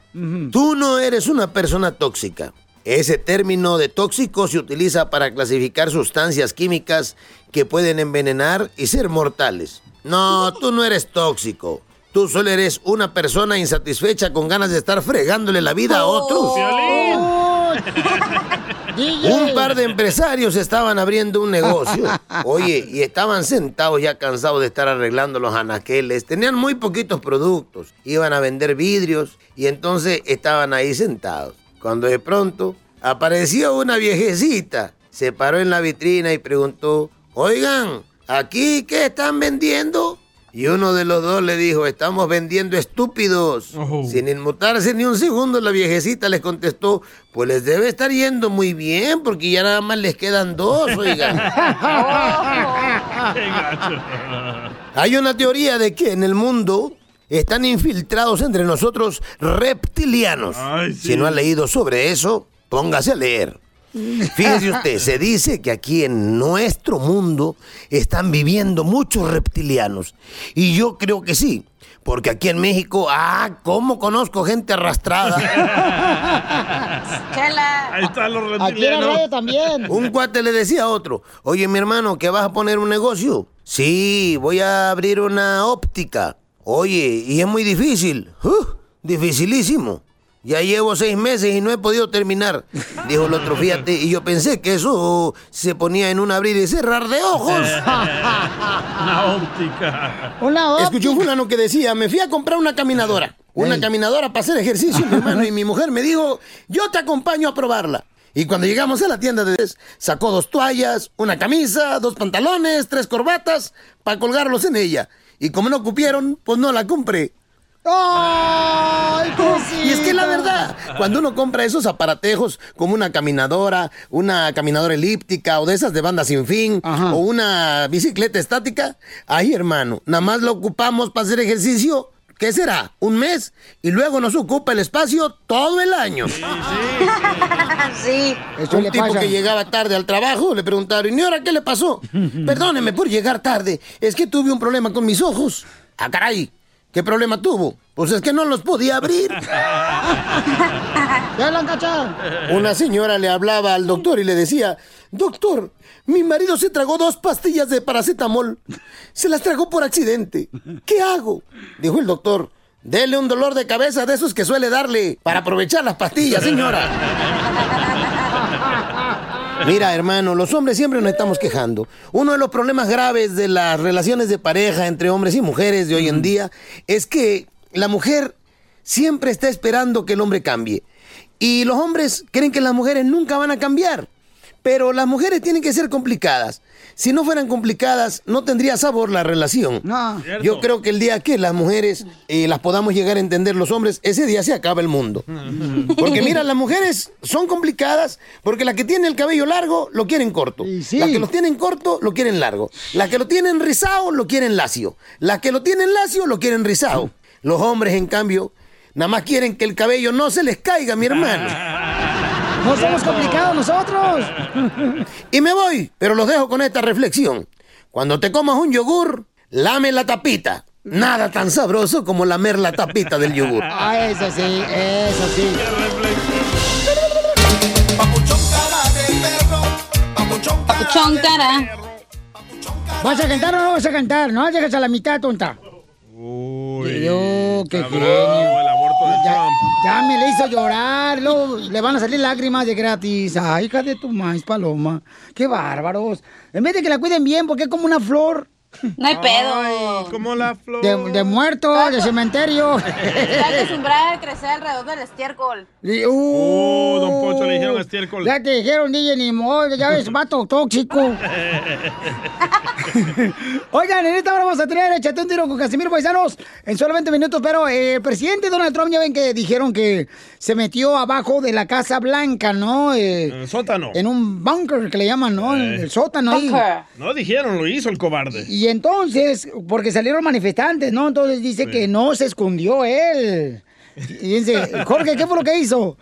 Tú no eres una persona tóxica. Ese término de tóxico se utiliza para clasificar sustancias químicas que pueden envenenar y ser mortales. No, tú no eres tóxico. Tú solo eres una persona insatisfecha con ganas de estar fregándole la vida a otros. Un par de empresarios estaban abriendo un negocio. Oye, y estaban sentados ya cansados de estar arreglando los anaqueles. Tenían muy poquitos productos. Iban a vender vidrios y entonces estaban ahí sentados. Cuando de pronto apareció una viejecita. Se paró en la vitrina y preguntó, oigan, ¿aquí qué están vendiendo? Y uno de los dos le dijo, estamos vendiendo estúpidos. Sin inmutarse ni un segundo, la viejecita les contestó, pues les debe estar yendo muy bien, porque ya nada más les quedan dos, oigan. Hay una teoría de que en el mundo están infiltrados entre nosotros reptilianos. Si no ha leído sobre eso, póngase a leer. Fíjese usted, se dice que aquí en nuestro mundo están viviendo muchos reptilianos. Y yo creo que sí, porque aquí en México, ah, ¿cómo conozco gente arrastrada? Ahí están los Aquí reptilianos. también. Un cuate le decía a otro, oye mi hermano, ¿que vas a poner un negocio? Sí, voy a abrir una óptica. Oye, y es muy difícil. ¡Uh! dificilísimo. Ya llevo seis meses y no he podido terminar. Dijo el otro, fíjate, y yo pensé que eso se ponía en un abrir y cerrar de ojos. Una óptica. Una Escuché un fulano que decía, me fui a comprar una caminadora. Una caminadora para hacer ejercicio, mi hermano. Y mi mujer me dijo, yo te acompaño a probarla. Y cuando llegamos a la tienda de sacó dos toallas, una camisa, dos pantalones, tres corbatas para colgarlos en ella. Y como no cupieron, pues no la compré. ¡Ay, Y es que la verdad, cuando uno compra esos aparatejos como una caminadora, una caminadora elíptica o de esas de banda sin fin o una bicicleta estática, ay hermano, nada más lo ocupamos para hacer ejercicio ¿qué será? ¿Un mes? Y luego nos ocupa el espacio todo el año. sí. Eso Un le tipo pasa. que llegaba tarde al trabajo le preguntaron, ¿y ahora qué le pasó? Perdóneme por llegar tarde, es que tuve un problema con mis ojos. Ah, caray, ¿qué problema tuvo? Pues es que no los podía abrir. Una señora le hablaba al doctor y le decía, doctor, mi marido se tragó dos pastillas de paracetamol. Se las tragó por accidente. ¿Qué hago? Dijo el doctor. Dele un dolor de cabeza de esos que suele darle para aprovechar las pastillas, señora. Mira, hermano, los hombres siempre nos estamos quejando. Uno de los problemas graves de las relaciones de pareja entre hombres y mujeres de hoy en día es que la mujer siempre está esperando que el hombre cambie. Y los hombres creen que las mujeres nunca van a cambiar. Pero las mujeres tienen que ser complicadas. Si no fueran complicadas, no tendría sabor la relación. Yo creo que el día que las mujeres eh, las podamos llegar a entender los hombres, ese día se acaba el mundo. Porque mira, las mujeres son complicadas porque la que tiene el cabello largo lo quieren corto. Las que lo tienen corto lo quieren largo. Las que lo tienen rizado lo quieren lacio. Las que lo tienen lacio lo quieren rizado. Los hombres, en cambio, nada más quieren que el cabello no se les caiga, mi hermano. No somos complicados nosotros. Y me voy, pero los dejo con esta reflexión. Cuando te comas un yogur, lame la tapita. Nada tan sabroso como lamer la tapita del yogur. Ah, eso sí, eso sí. Papuchón cara. ¿Vas a cantar o no vas a cantar? No llegas a la mitad, tonta. Yo, qué genio. Ya, ya me le hizo llorar. luego le van a salir lágrimas de gratis. Ay, hija de tu maíz, paloma. Qué bárbaros. En vez de que la cuiden bien, porque es como una flor. No hay pedo. Como la flor. De, de muerto, de cementerio. Está acostumbrada a crecer alrededor del estiércol. Y- Oh, don Poncho, le dijeron estiércol. Ya te dijeron, DJ, ni modo, ya ves, vato tóxico. Oigan, en esta hora vamos a tener Échate un tiro con Casimiro Paisanos en solamente minutos, pero eh, el presidente Donald Trump ya ven que dijeron que se metió abajo de la Casa Blanca, ¿no? Eh, En el sótano. en un bunker que le llaman, ¿no? En el sótano ahí. No dijeron, lo hizo el cobarde. Y entonces, porque salieron manifestantes, ¿no? Entonces dice que no se escondió él. Y dice, Jorge, ¿qué fue lo que hizo?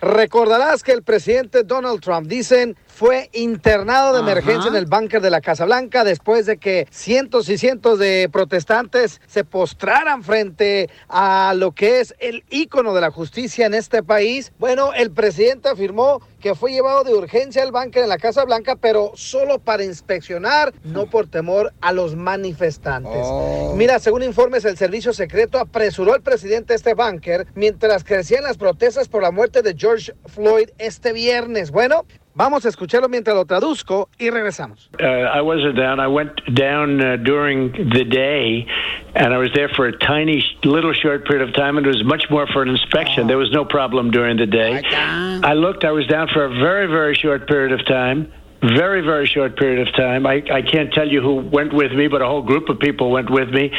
Recordarás que el presidente Donald Trump, dicen, fue internado de Ajá. emergencia en el búnker de la Casa Blanca después de que cientos y cientos de protestantes se postraran frente a lo que es el ícono de la justicia en este país. Bueno, el presidente afirmó que fue llevado de urgencia al búnker en la Casa Blanca, pero solo para inspeccionar, no por temor a los manifestantes. Mira, según informes, el servicio secreto apresuró al presidente este búnker mientras crecían las protestas por la muerte de George Floyd este viernes. Bueno, vamos a escucharlo mientras lo traduzco y regresamos. uh, I wasn't down. I went down uh, during the day, and I was there for a tiny, little short period of time, and it was much more for an inspection. There was no problem during the day. I looked. I was down for a very, very short period of time. Very, very short period of time. I, I can't tell you who went with me, but a whole group of people went with me.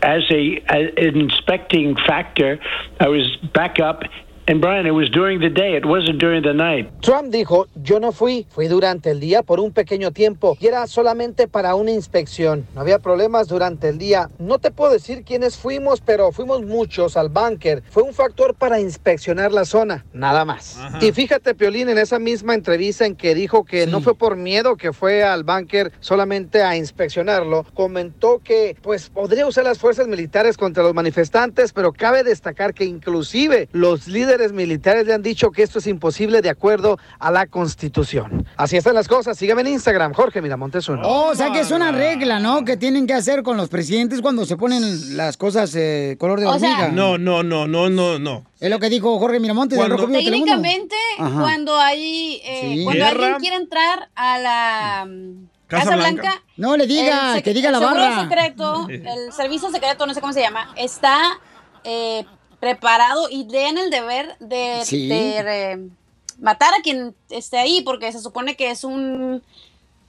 As a as an inspecting factor, I was back up. And Brian, it was during the day. It wasn't during the night. Trump dijo, yo no fui, fui durante el día por un pequeño tiempo y era solamente para una inspección. No había problemas durante el día. No te puedo decir quiénes fuimos, pero fuimos muchos al búnker. Fue un factor para inspeccionar la zona, nada más. Y fíjate, Piolín, en esa misma entrevista en que dijo que no fue por miedo que fue al búnker solamente a inspeccionarlo, comentó que pues podría usar las fuerzas militares contra los manifestantes, pero cabe destacar que inclusive los líderes militares le han dicho que esto es imposible de acuerdo a la Constitución. Así están las cosas. Sígueme en Instagram, Jorge Miramontes uno. Oh, o sea que es una regla, ¿no? Que tienen que hacer con los presidentes cuando se ponen las cosas eh, color de O sea- hormiga. No, no, no, no, no, no. Es lo que dijo Jorge Miramontes del Rojo. Técnicamente, cuando hay eh, Sí. cuando Guerra. alguien quiere entrar a la Casa Casa, Blanca. Blanca, No le diga, el que diga el la barra. secreto, el servicio secreto, no sé cómo se llama, está eh, preparado y tiene el deber de, Sí. de, eh, matar a quien esté ahí, porque se supone que es un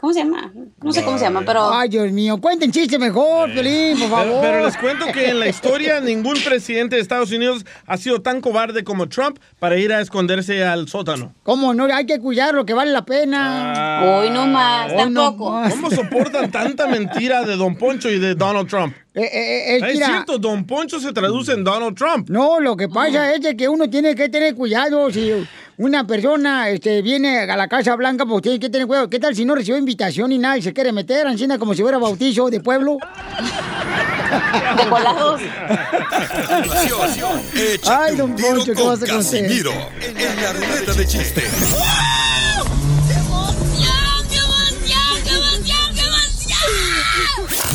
¿Cómo se llama? No sé cómo se llama, pero... Ay, Dios mío, cuenten chiste mejor, Piolín, por favor. Pero, pero les cuento que en la historia ningún presidente de Estados Unidos ha sido tan cobarde como Trump para ir a esconderse al sótano. ¿Cómo no? Hay que cuidar lo que vale la pena. Hoy no más, Hoy tampoco. no más. ¿Cómo soportan tanta mentira de Don Poncho y de Donald Trump? Eh, eh, eh, es cierto, Don Poncho se traduce en Donald Trump. No, lo que pasa es de que uno tiene que tener cuidado. Si una persona este, viene a la Casa Blanca, pues tiene que tener cuidado. ¿Qué tal si no recibió invitación ni nada y se quiere meter? Encina como si fuera bautizo de pueblo. De colados. Échate Ay, don Poncho, ¿qué vas a hacer? Casimiro en la ruleta de chistes.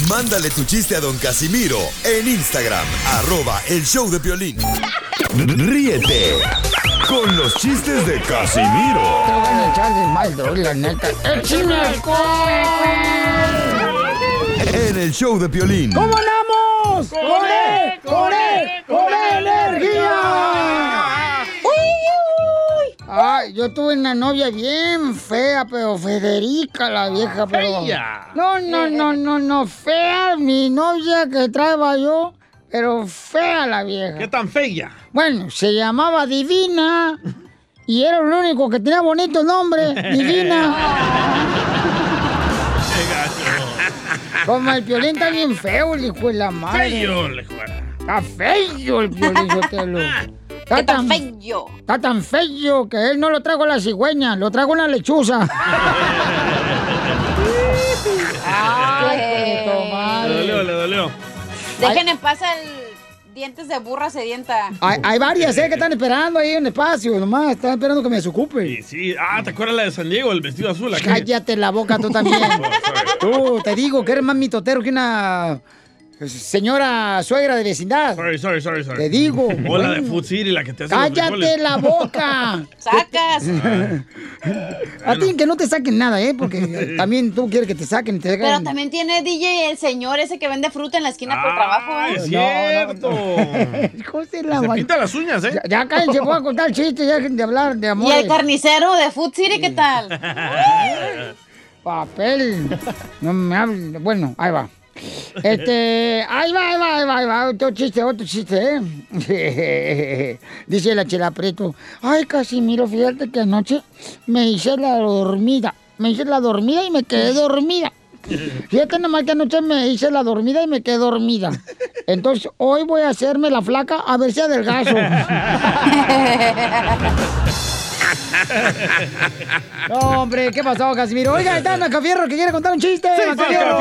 Mándale tu chiste a don Casimiro en Instagram, arroba el show de violín. Ríete con los chistes de Casimiro Te van a echar de mal, la neta. ¡Échame en el show de violín. ¿Cómo andamos? ¡Con él! ¡Con él! ¡Con energía! Ay, yo tuve una novia bien fea, pero Federica, la vieja, pero... Fea. No, no, no, no, no, fea mi novia que traeba yo, pero fea la vieja. ¿Qué tan fea? Bueno, se llamaba Divina y era el único que tenía bonito nombre, Divina. Como el piolín está bien feo, el hijo de la madre. Feo, le juega. Está feo el piolín, Sotelo. Está tan feo. Está tan feo que él no lo trago a la cigüeña, lo trago en la lechuza. Dejen en paz el dientes de burra sedienta. Hay, hay varias, ¿eh? Que están esperando ahí en el espacio, nomás. Están esperando que me desocupe. Sí, sí. Ah, ¿te acuerdas la de San Diego, el vestido azul? aquel? Cállate la boca tú también. tú, te digo que eres más mitotero que una señora suegra de vecindad. Sorry, sorry, sorry, sorry. Te digo. O la de Food City, la que te hace Cállate la boca. Sacas. A ti que no te saquen nada, ¿eh? Porque también tú quieres que te saquen y te Pero también tiene DJ el señor ese que vende fruta en la esquina por Ah, trabajo. es ¿eh? cierto. Hijo de la Se pinta las uñas, ¿eh? Ya, ya cállense, voy a contar chistes, ya dejen de hablar de amor. Y el carnicero de Food City, ¿qué tal? Papel. No me hables. Bueno, ahí va. Este, ahí va, ahí va, ahí va, va, otro chiste, otro chiste, ¿eh? Dice la chela Preto, ay, Casimiro, fíjate que anoche me hice la dormida, me hice la dormida y me quedé dormida. Fíjate nomás que anoche me hice la dormida y me quedé dormida. Entonces, hoy voy a hacerme la flaca a ver si adelgazo. No, hombre, ¿qué pasó, Casimiro? Oiga, está Macafierro que quiere contar un chiste. Sí, Macafierro.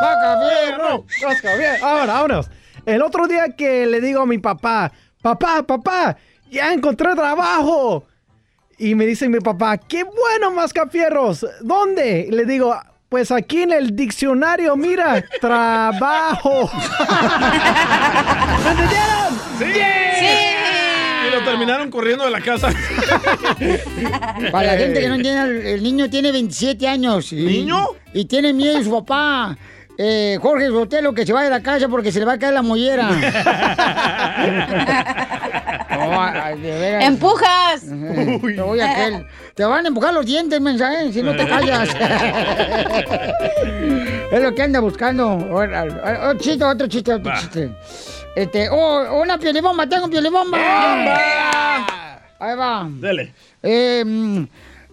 Macafierro. Macafierro. Ahora, vámonos. El otro día que le digo a mi papá, papá, papá, ya encontré trabajo. Y me dice mi papá, qué bueno, Mascafierros. ¿Dónde? Y le digo, pues aquí en el diccionario, mira, trabajo. ¿Me entendieron? ¡Sí! Y lo terminaron corriendo de la casa. Para la gente que no entiende, el, niño tiene 27 años. y- ¿Niño? Y tiene miedo de su papá. Eh, Jorge Sotelo, que se vaya de la casa porque se le va a caer la mollera. No, ay, de veras. ¡Empujas! Te voy a aquel. Te van a empujar los dientes, mensaje, si no te callas. es lo que anda buscando. Otro chiste, otro chiste, otro chiste. Este, oh, una piolibomba, tengo piolibomba. Ahí va. Dele. Eh,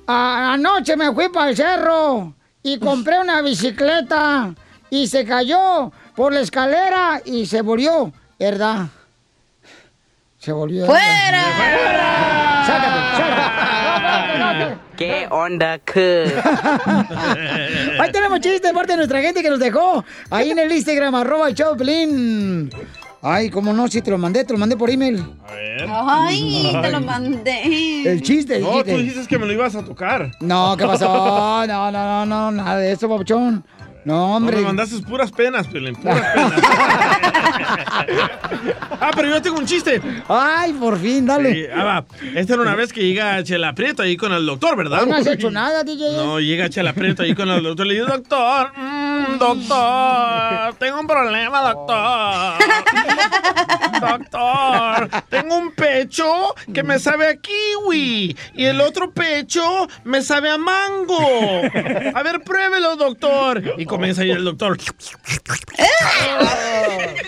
a- anoche me fui para el cerro y compré una bicicleta y se cayó por la escalera y se volvió, ¿verdad? Se volvió. ¡Fuera! Sácate, sácate. ¿Qué onda, que? Ahí tenemos chiste de parte de nuestra gente que nos dejó ahí en el Instagram, arroba Choplin. Ay, cómo no, si te lo mandé, te lo mandé por email. A ver. Ay, te lo mandé. El chiste, el No, chiste. tú dijiste que me lo ibas a tocar. No, ¿qué pasó? No, no, no, no, nada de eso, papuchón. No, hombre. No, me mandaste puras penas, Piolín, puras penas. ah, pero yo tengo un chiste. Ay, por fin, dale. Sí, ah, va. Esta era una vez que llega Chela Prieto ahí con el doctor, ¿verdad? No has hecho nada, DJ. No, llega Chela Prieto ahí con el doctor. Le dice, doctor, mm, doctor, tengo un problema, doctor. Doctor, tengo un pecho que me sabe a kiwi y el otro pecho me sabe a mango. A ver, pruébelo, doctor. Y comienza ahí el doctor.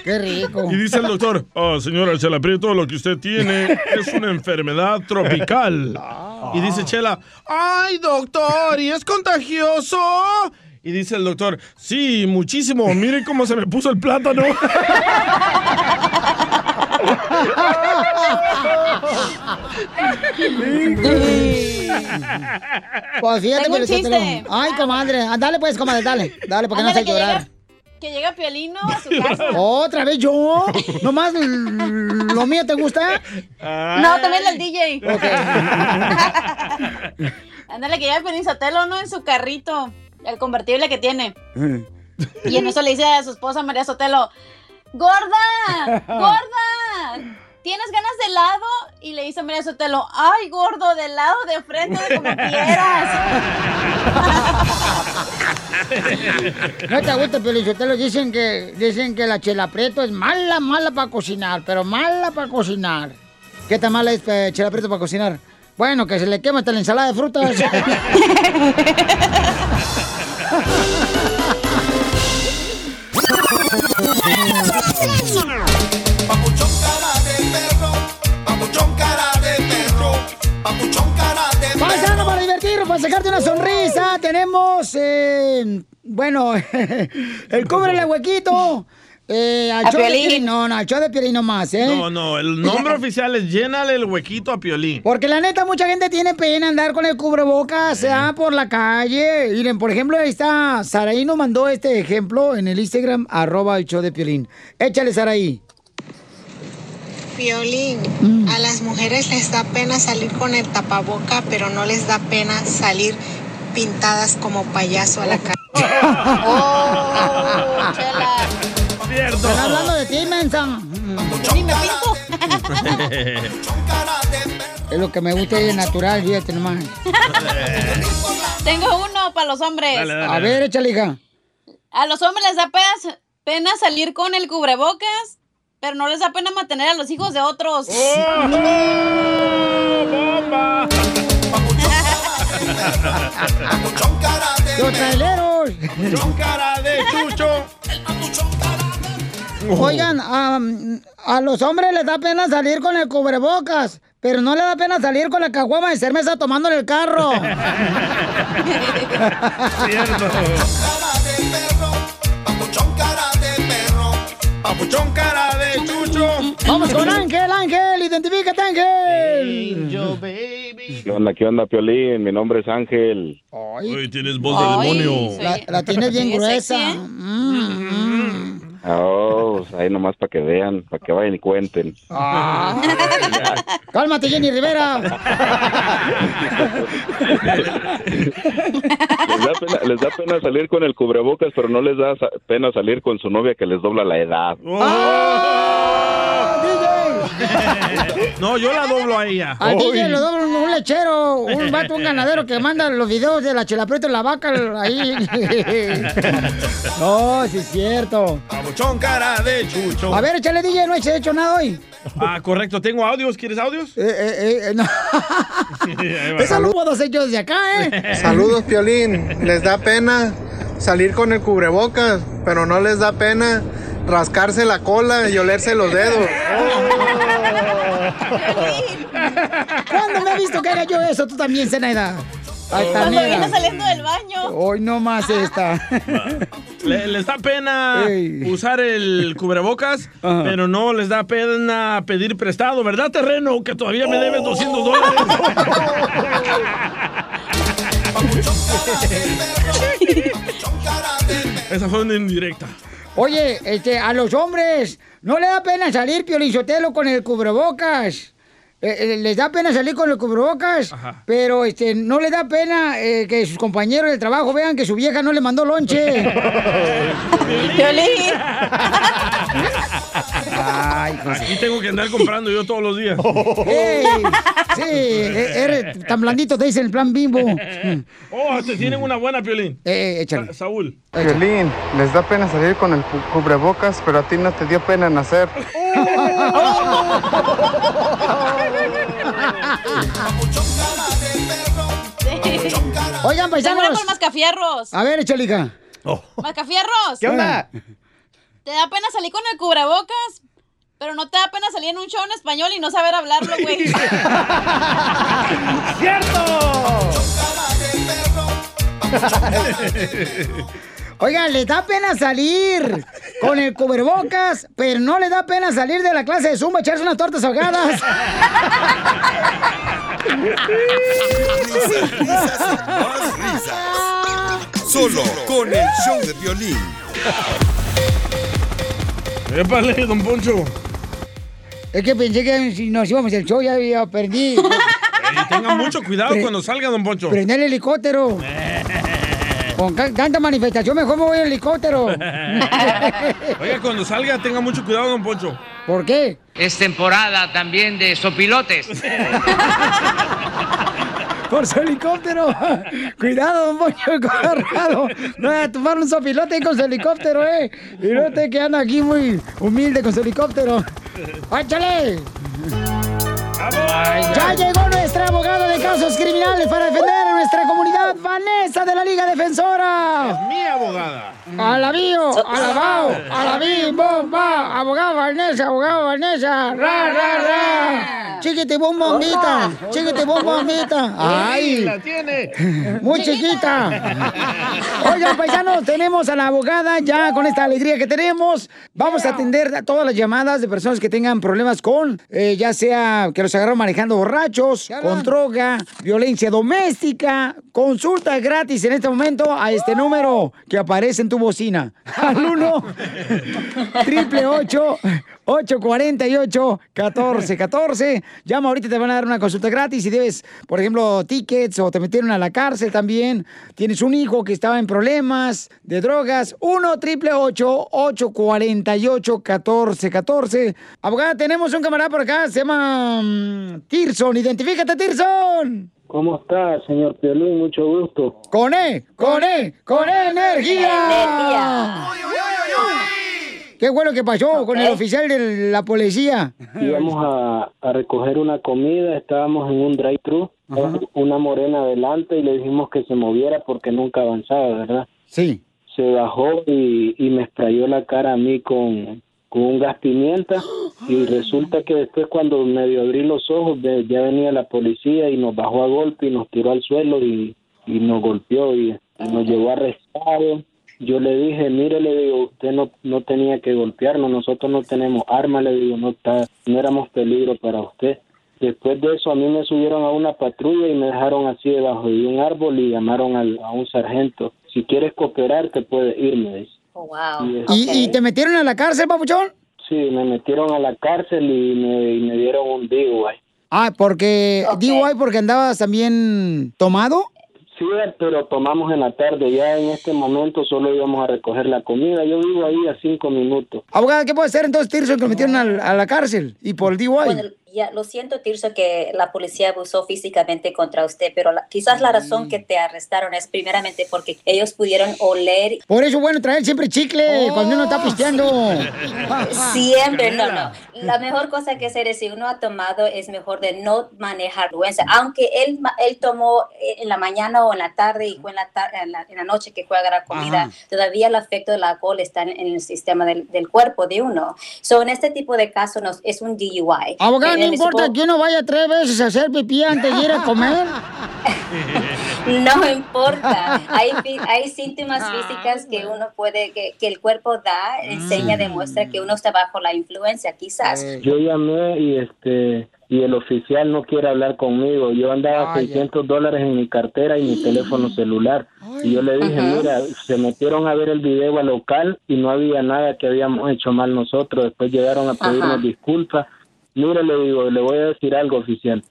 Qué rico. Y dice el doctor, oh, señora Chela Prieto, lo que usted tiene es una enfermedad tropical. Y dice Chela, ay, doctor, ¿y es contagioso? Y dice el doctor, sí, muchísimo, mire cómo se me puso el plátano. Pues fíjate, Tengo un chiste. Ay, comadre. Ah, Dale, pues, comadre, dale. Dale, porque no Ándale, sé que llorar. llega- Que llega Piolino a su casa. ¿Otra vez yo? ¿Nomás lo mío te gusta? No, también el DJ. Ok. Ándale, que llega Piolín Sotelo, ¿no? En su carrito, el convertible que tiene. Y en eso le dice a su esposa María Sotelo, ¡Gorda! ¡Gorda! ¿Tienes ganas de helado? Y le dice María Sotelo, ¡ay, gordo, de helado, de frente, de como quieras! No te gusta, Pelizotelo. Dicen que, dicen que la chela preto es mala, mala para cocinar, pero mala para cocinar. ¿Qué tan mala es eh, chela preto para cocinar? Bueno, que se le quema hasta la ensalada de frutas. Papuchón cara de perro, papuchón cara de perro, papuchón cara de Paisano, para divertirnos, para sacarte una sonrisa, tenemos, eh, bueno, el cúbrele huequito. Eh, al A show de Piolín. Piolín, no, no, al show de Piolín nomás, ¿eh? No, no, el nombre oficial es llénale el huequito a Piolín. Porque la neta, mucha gente tiene pena andar con el cubrebocas ah, por la calle. Miren, por ejemplo, ahí está, Saraí nos mandó este ejemplo en el Instagram, arroba el show de Piolín. Échale, Saraí. Violín, Mm. a las mujeres les da pena salir con el tapaboca, pero no les da pena salir pintadas como payaso a la calle. ¡Oh, chela! Cierto. Están hablando de ti, mensa. Ni me pinto. Es lo que me gusta y es natural, fíjate nomás. Tengo uno para los hombres. A ver, échale, hija. A los hombres les da pena, pena salir con el cubrebocas, pero no les da pena mantener a los hijos de otros. ¡Bomba! ¡Los traileros! ¡Papuchón cara de chucho! Oigan, am, a los hombres les da pena salir con el cubrebocas, pero no les da pena salir con la caguama de cerveza tomando en el carro. ¡Papuchón cara de chucho! Vamos con Ángel, Ángel, identifícate, Ángel. ¿Qué onda, qué onda, Piolín? Mi nombre es Ángel. Uy, tienes voz de demonio. La, la tienes bien gruesa. Mm, mm. Oh, ahí nomás para que vean, para que vayan y cuenten. Ah. Cálmate, Jenny Rivera. Les da, pena, les da pena salir con el cubrebocas, pero no les da pena salir con su novia que les dobla la edad. No, yo la doblo a ella. Uy. DJ le dobla un, lechero, un vato, un ganadero que manda los videos de la chelapreta y la vaca ahí. No, sí es cierto. Papuchón cara de chucho. A ver, échale DJ, no he hecho nada hoy. Ah, correcto. ¿Tengo audios? ¿Quieres audios? Eh, eh, eh, no. Ahí va. Eso lo puedo hacer yo desde acá, ¿eh? Saludos, Piolín. Les da pena salir con el cubrebocas, pero no les da pena rascarse la cola y olerse los dedos. ¿Cuándo me he visto que haga yo eso? Tú también, Zenaida. Cuando viene saliendo del baño. Hoy no más esta. Le- les da pena usar el cubrebocas, pero no les da pena pedir prestado, ¿verdad, terreno? Que todavía me debes 200 dólares. Esa fue una indirecta. Oye, este, a los hombres no le da pena salir, Piolichotelo, con el cubrebocas. Eh, eh, les da pena salir con el cubrebocas, pero este, no le da pena eh, que sus compañeros del trabajo vean que su vieja no le mandó lonche. Ay, Aquí tengo que andar comprando yo todos los días. Ey, sí, e- eres tan blandito, te dicen el plan bimbo. Oh, te tienen una buena, Piolín. Eh, échale. Sa- Saúl. Violín, les da pena salir con el cu- cubrebocas, pero a ti no te dio pena nacer. Oigan, paisanos. por mascafierros. A ver, échale, hija. Mascafierros. ¿Qué onda? Te da pena salir con el cubrebocas, pero no te da pena salir en un show en español y no saber hablarlo, güey. Oigan, le da pena salir con el cubrebocas, pero no le da pena salir de la clase de Zumba, echarse unas tortas ahogadas. Risas, risas y más risas. Solo con el show de violín. Épale, don Poncho. Es que pensé que si nos íbamos al show ya había perdido. Y tenga mucho cuidado Pre- cuando salga, don Poncho. Prende el helicóptero. Con tanta manifestación, mejor me voy en helicóptero. Oiga, cuando salga, tenga mucho cuidado, don Poncho. ¿Por qué? Es temporada también de sopilotes. Por su helicóptero. Cuidado, don Poncho Colorado. No vaya a tomar un sopilote ahí con su helicóptero, ¿eh? Y no te quedan aquí muy humilde con su helicóptero. ¡Échale! Ya llegó nuestra abogada de casos criminales para defender a nuestra comunidad, Vanessa de la Liga Defensora. Mi abogada. Alabío, alabao, alabí, bomba, abogado Vanessa, abogado Vanessa, ra, ra, ra. Chiquiti bom bombita, chiquiti bom bombita. Ay, La tiene. muy chiquita. Oigan, paisanos, tenemos a la abogada ya con esta alegría que tenemos. Vamos a atender a todas las llamadas de personas que tengan problemas con, eh, ya sea que los agarraron manejando borrachos, con droga, violencia doméstica. Consulta gratis en este momento a este número que aparece en tu bocina. Al 1 triple 848 1414 Llama ahorita, te van a dar una consulta gratis. Si debes, por ejemplo, tickets o te metieron a la cárcel también. Tienes un hijo que estaba en problemas de drogas. 1 triple 848 1414 Abogada, tenemos un camarada por acá. Se llama mm, Tirson. Identifícate, Tirson. ¿Cómo está, señor Piolín? Mucho gusto. Con E, con E, con E energía. ¿Qué fue lo que pasó con el oficial de la policía? Íbamos a, a recoger una comida, estábamos en un drive-thru, una morena adelante y le dijimos que se moviera porque nunca avanzaba, ¿verdad? Sí. Se bajó y, y me sprayó la cara a mí con, con un gas pimienta y resulta que después cuando medio abrí los ojos ya venía la policía y nos bajó a golpe y nos tiró al suelo y, y nos golpeó y, y nos llevó arrestado. Yo le dije, mire, le digo, usted no, no tenía que golpearnos, nosotros no tenemos armas, le digo, no, está, no éramos peligro para usted. Después de eso a mí me subieron a una patrulla y me dejaron así debajo de un árbol y llamaron al- a un sargento. Si quieres cooperar te puedes ir, me dice. wow. Y, ¿Y, y te metieron a la cárcel, papuchón? Sí, me metieron a la cárcel y me, y me dieron un DUI. Ah, porque DUI porque andabas también tomado. Pero tomamos en la tarde. Ya en este momento solo íbamos a recoger la comida. Yo vivo ahí a cinco minutos. Abogada, ¿qué puede hacer entonces Tirson que lo metieron al- a, la cárcel y por el DUI? Ya, lo siento, Tirso, que la policía abusó físicamente contra usted, pero la- quizás la razón que te arrestaron es primeramente porque ellos pudieron oler. Por eso es bueno traer siempre chicle cuando uno está pisteando. Siempre, no, no. La mejor cosa que hacer es si uno ha tomado es mejor de no manejar vergüenza. Aunque él, él tomó eh, en la mañana o en la tarde y fue en la, en la, en la noche que fue a agarrar comida, Ajá. todavía el efecto del alcohol está en, en el sistema del, del cuerpo de uno. So, en este tipo de casos nos- es un DUI. Abogada, no Eh, importa que uno vaya tres veces a hacer pipí antes de ir a comer. No importa. Hay, hay síntomas físicas que uno puede, que, que el cuerpo da, enseña, demuestra que uno está bajo la influencia, quizás. Yo llamé y este y el oficial no quiere hablar conmigo. Yo andaba 600 dólares en mi cartera y mi teléfono celular. Y yo le dije, Ajá. mira, se metieron a ver el video al local y no había nada que habíamos hecho mal nosotros. Después llegaron a pedirnos Ajá. disculpas mire, le digo, le voy a decir algo oficial.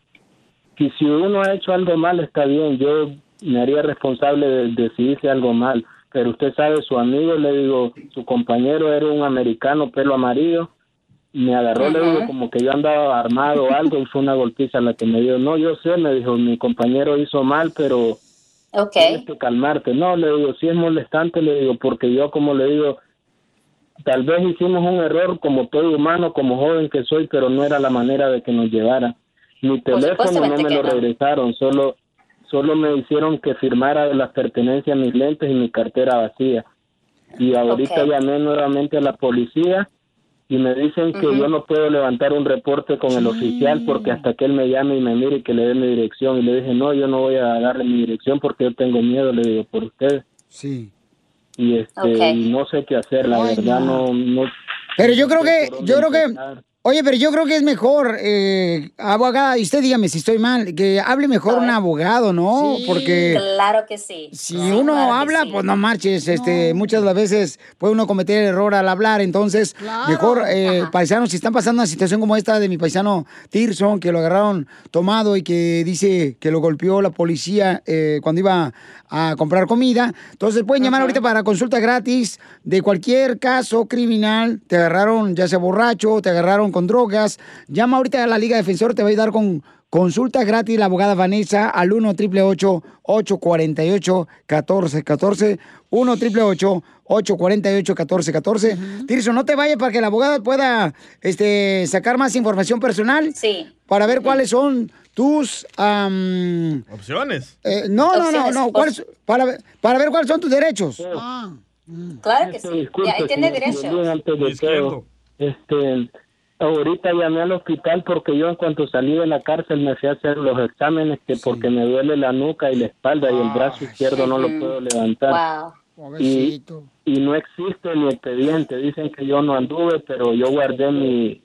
Que si uno ha hecho algo mal, está bien, yo me haría responsable de, de si hice algo mal. Pero usted sabe, su amigo, le digo, su compañero era un americano, pelo amarillo, me agarró, le digo, como que yo andaba armado o algo y fue una golpiza la que me dio. No, yo sé, me dijo, mi compañero hizo mal, pero Ok. tienes que calmarte. No, le digo, sí es molestante, le digo, porque yo, como le digo, tal vez hicimos un error como todo humano, como joven que soy, pero no era la manera de que nos llevara. Mi teléfono no me lo regresaron, solo solo me hicieron que firmara las pertenencias, mis lentes y mi cartera vacía. Y ahorita llamé nuevamente a la policía y me dicen que yo no puedo levantar un reporte con el oficial porque hasta que él me llame y me mire y que le dé mi dirección. Y le dije, no, yo no voy a darle mi dirección porque yo tengo miedo, le digo, por usted. Sí. Y este, y no sé qué hacer, la Ay, verdad no. no, no Pero yo creo que, yo creo que, oye, pero yo creo que es mejor, eh, abogada, y usted dígame si estoy mal, que hable mejor un abogado, ¿no? Porque Claro que sí. si uno habla, pues no marches, este, muchas de las veces puede uno cometer error al hablar, entonces, mejor, eh, paisanos, si están pasando una situación como esta de mi paisano Tirson, que lo agarraron tomado y que dice que lo golpeó la policía eh, cuando iba a comprar comida, entonces pueden llamar ahorita para consulta gratis. De cualquier caso criminal, te agarraron ya sea borracho, te agarraron con drogas, llama ahorita a la Liga Defensor, te va a ayudar con consulta gratis la abogada Vanessa al 1 888 848 1414 1 888 848 1414 Tirso, no te vayas para que la abogada pueda este, sacar más información personal. Sí. Para ver cuáles son tus... am, Opciones. eh, no, no, no, no. ¿cuáles- para, ver- para ver cuáles son tus derechos. Claro que sí. Disculpe, Y ahí tiene señor derecho. Piolín, antes de todo, este, ahorita llamé al hospital porque yo en cuanto salí de la cárcel me fui a hacer los exámenes que porque me duele la nuca y la espalda y el brazo izquierdo no lo puedo levantar. Y, y no existe mi expediente. Dicen que yo no anduve, pero yo guardé mi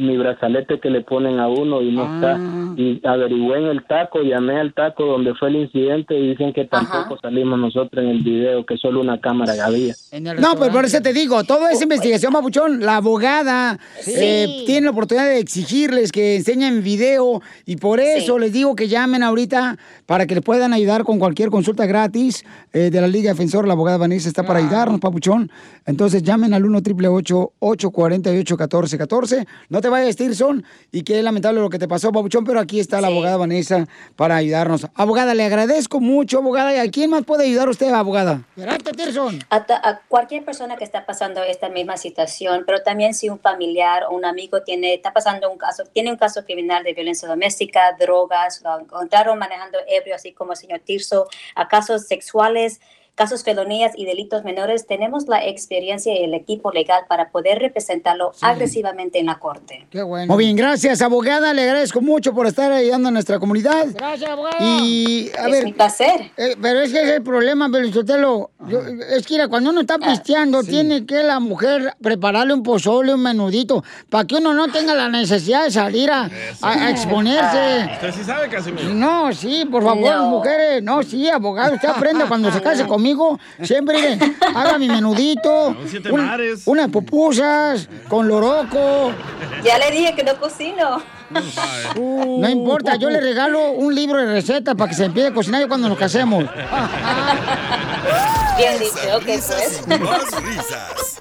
mi brazalete que le ponen a uno y no está. Y averigüé en el taco, llamé al taco donde fue el incidente y dicen que tampoco salimos nosotros en el video, que solo una cámara había. No, pero por eso te digo, toda esa investigación, Papuchón, la abogada eh, tiene la oportunidad de exigirles que enseñen video y por eso les digo que llamen ahorita para que les puedan ayudar con cualquier consulta gratis eh, de la Liga Defensor. La abogada Vanessa está para ayudarnos, Papuchón. Entonces llamen al 1 888 848 1414 No te vayas, Tirson, y qué lamentable lo que te pasó, Papuchón, pero aquí está la abogada Vanessa para ayudarnos. Abogada, le agradezco mucho, abogada. ¿Y a quién más puede ayudar usted, abogada? Espérate, Tirson. A, ta- a cualquier persona que está pasando esta misma situación, pero también si un familiar o un amigo tiene, está pasando un caso, tiene un caso criminal de violencia doméstica, drogas, lo encontraron manejando ebrio, así como el señor Tirso, a casos sexuales, casos felonías y delitos menores, tenemos la experiencia y el equipo legal para poder representarlo agresivamente en la corte. Qué bueno. Muy bien, gracias, abogada. Le agradezco mucho por estar ayudando a nuestra comunidad. Gracias, abogada. Y, a Es ver. mi placer. eh, pero es que es el problema, Belizotelo. Es que mira, cuando uno está pisteando, tiene que la mujer prepararle un pozole, un menudito, para que uno no tenga la necesidad de salir a, a- a exponerse. Usted sí sabe, Casimiro. No, sí, por favor, No. mujeres. No, sí, abogado, usted aprenda cuando se case conmigo. Siempre haga mi menudito. siete un- mares. unas pupusas con loroco. Ya le dije que no cocino. No importa, yo le regalo un libro de recetas para que se empiece a cocinar cuando nos casemos. Bien dicho, ok, pues. Más risas.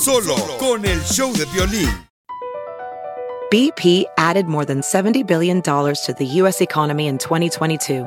Solo con el show de violín. BP added more than $70 billion to the U.S. economy in 2022.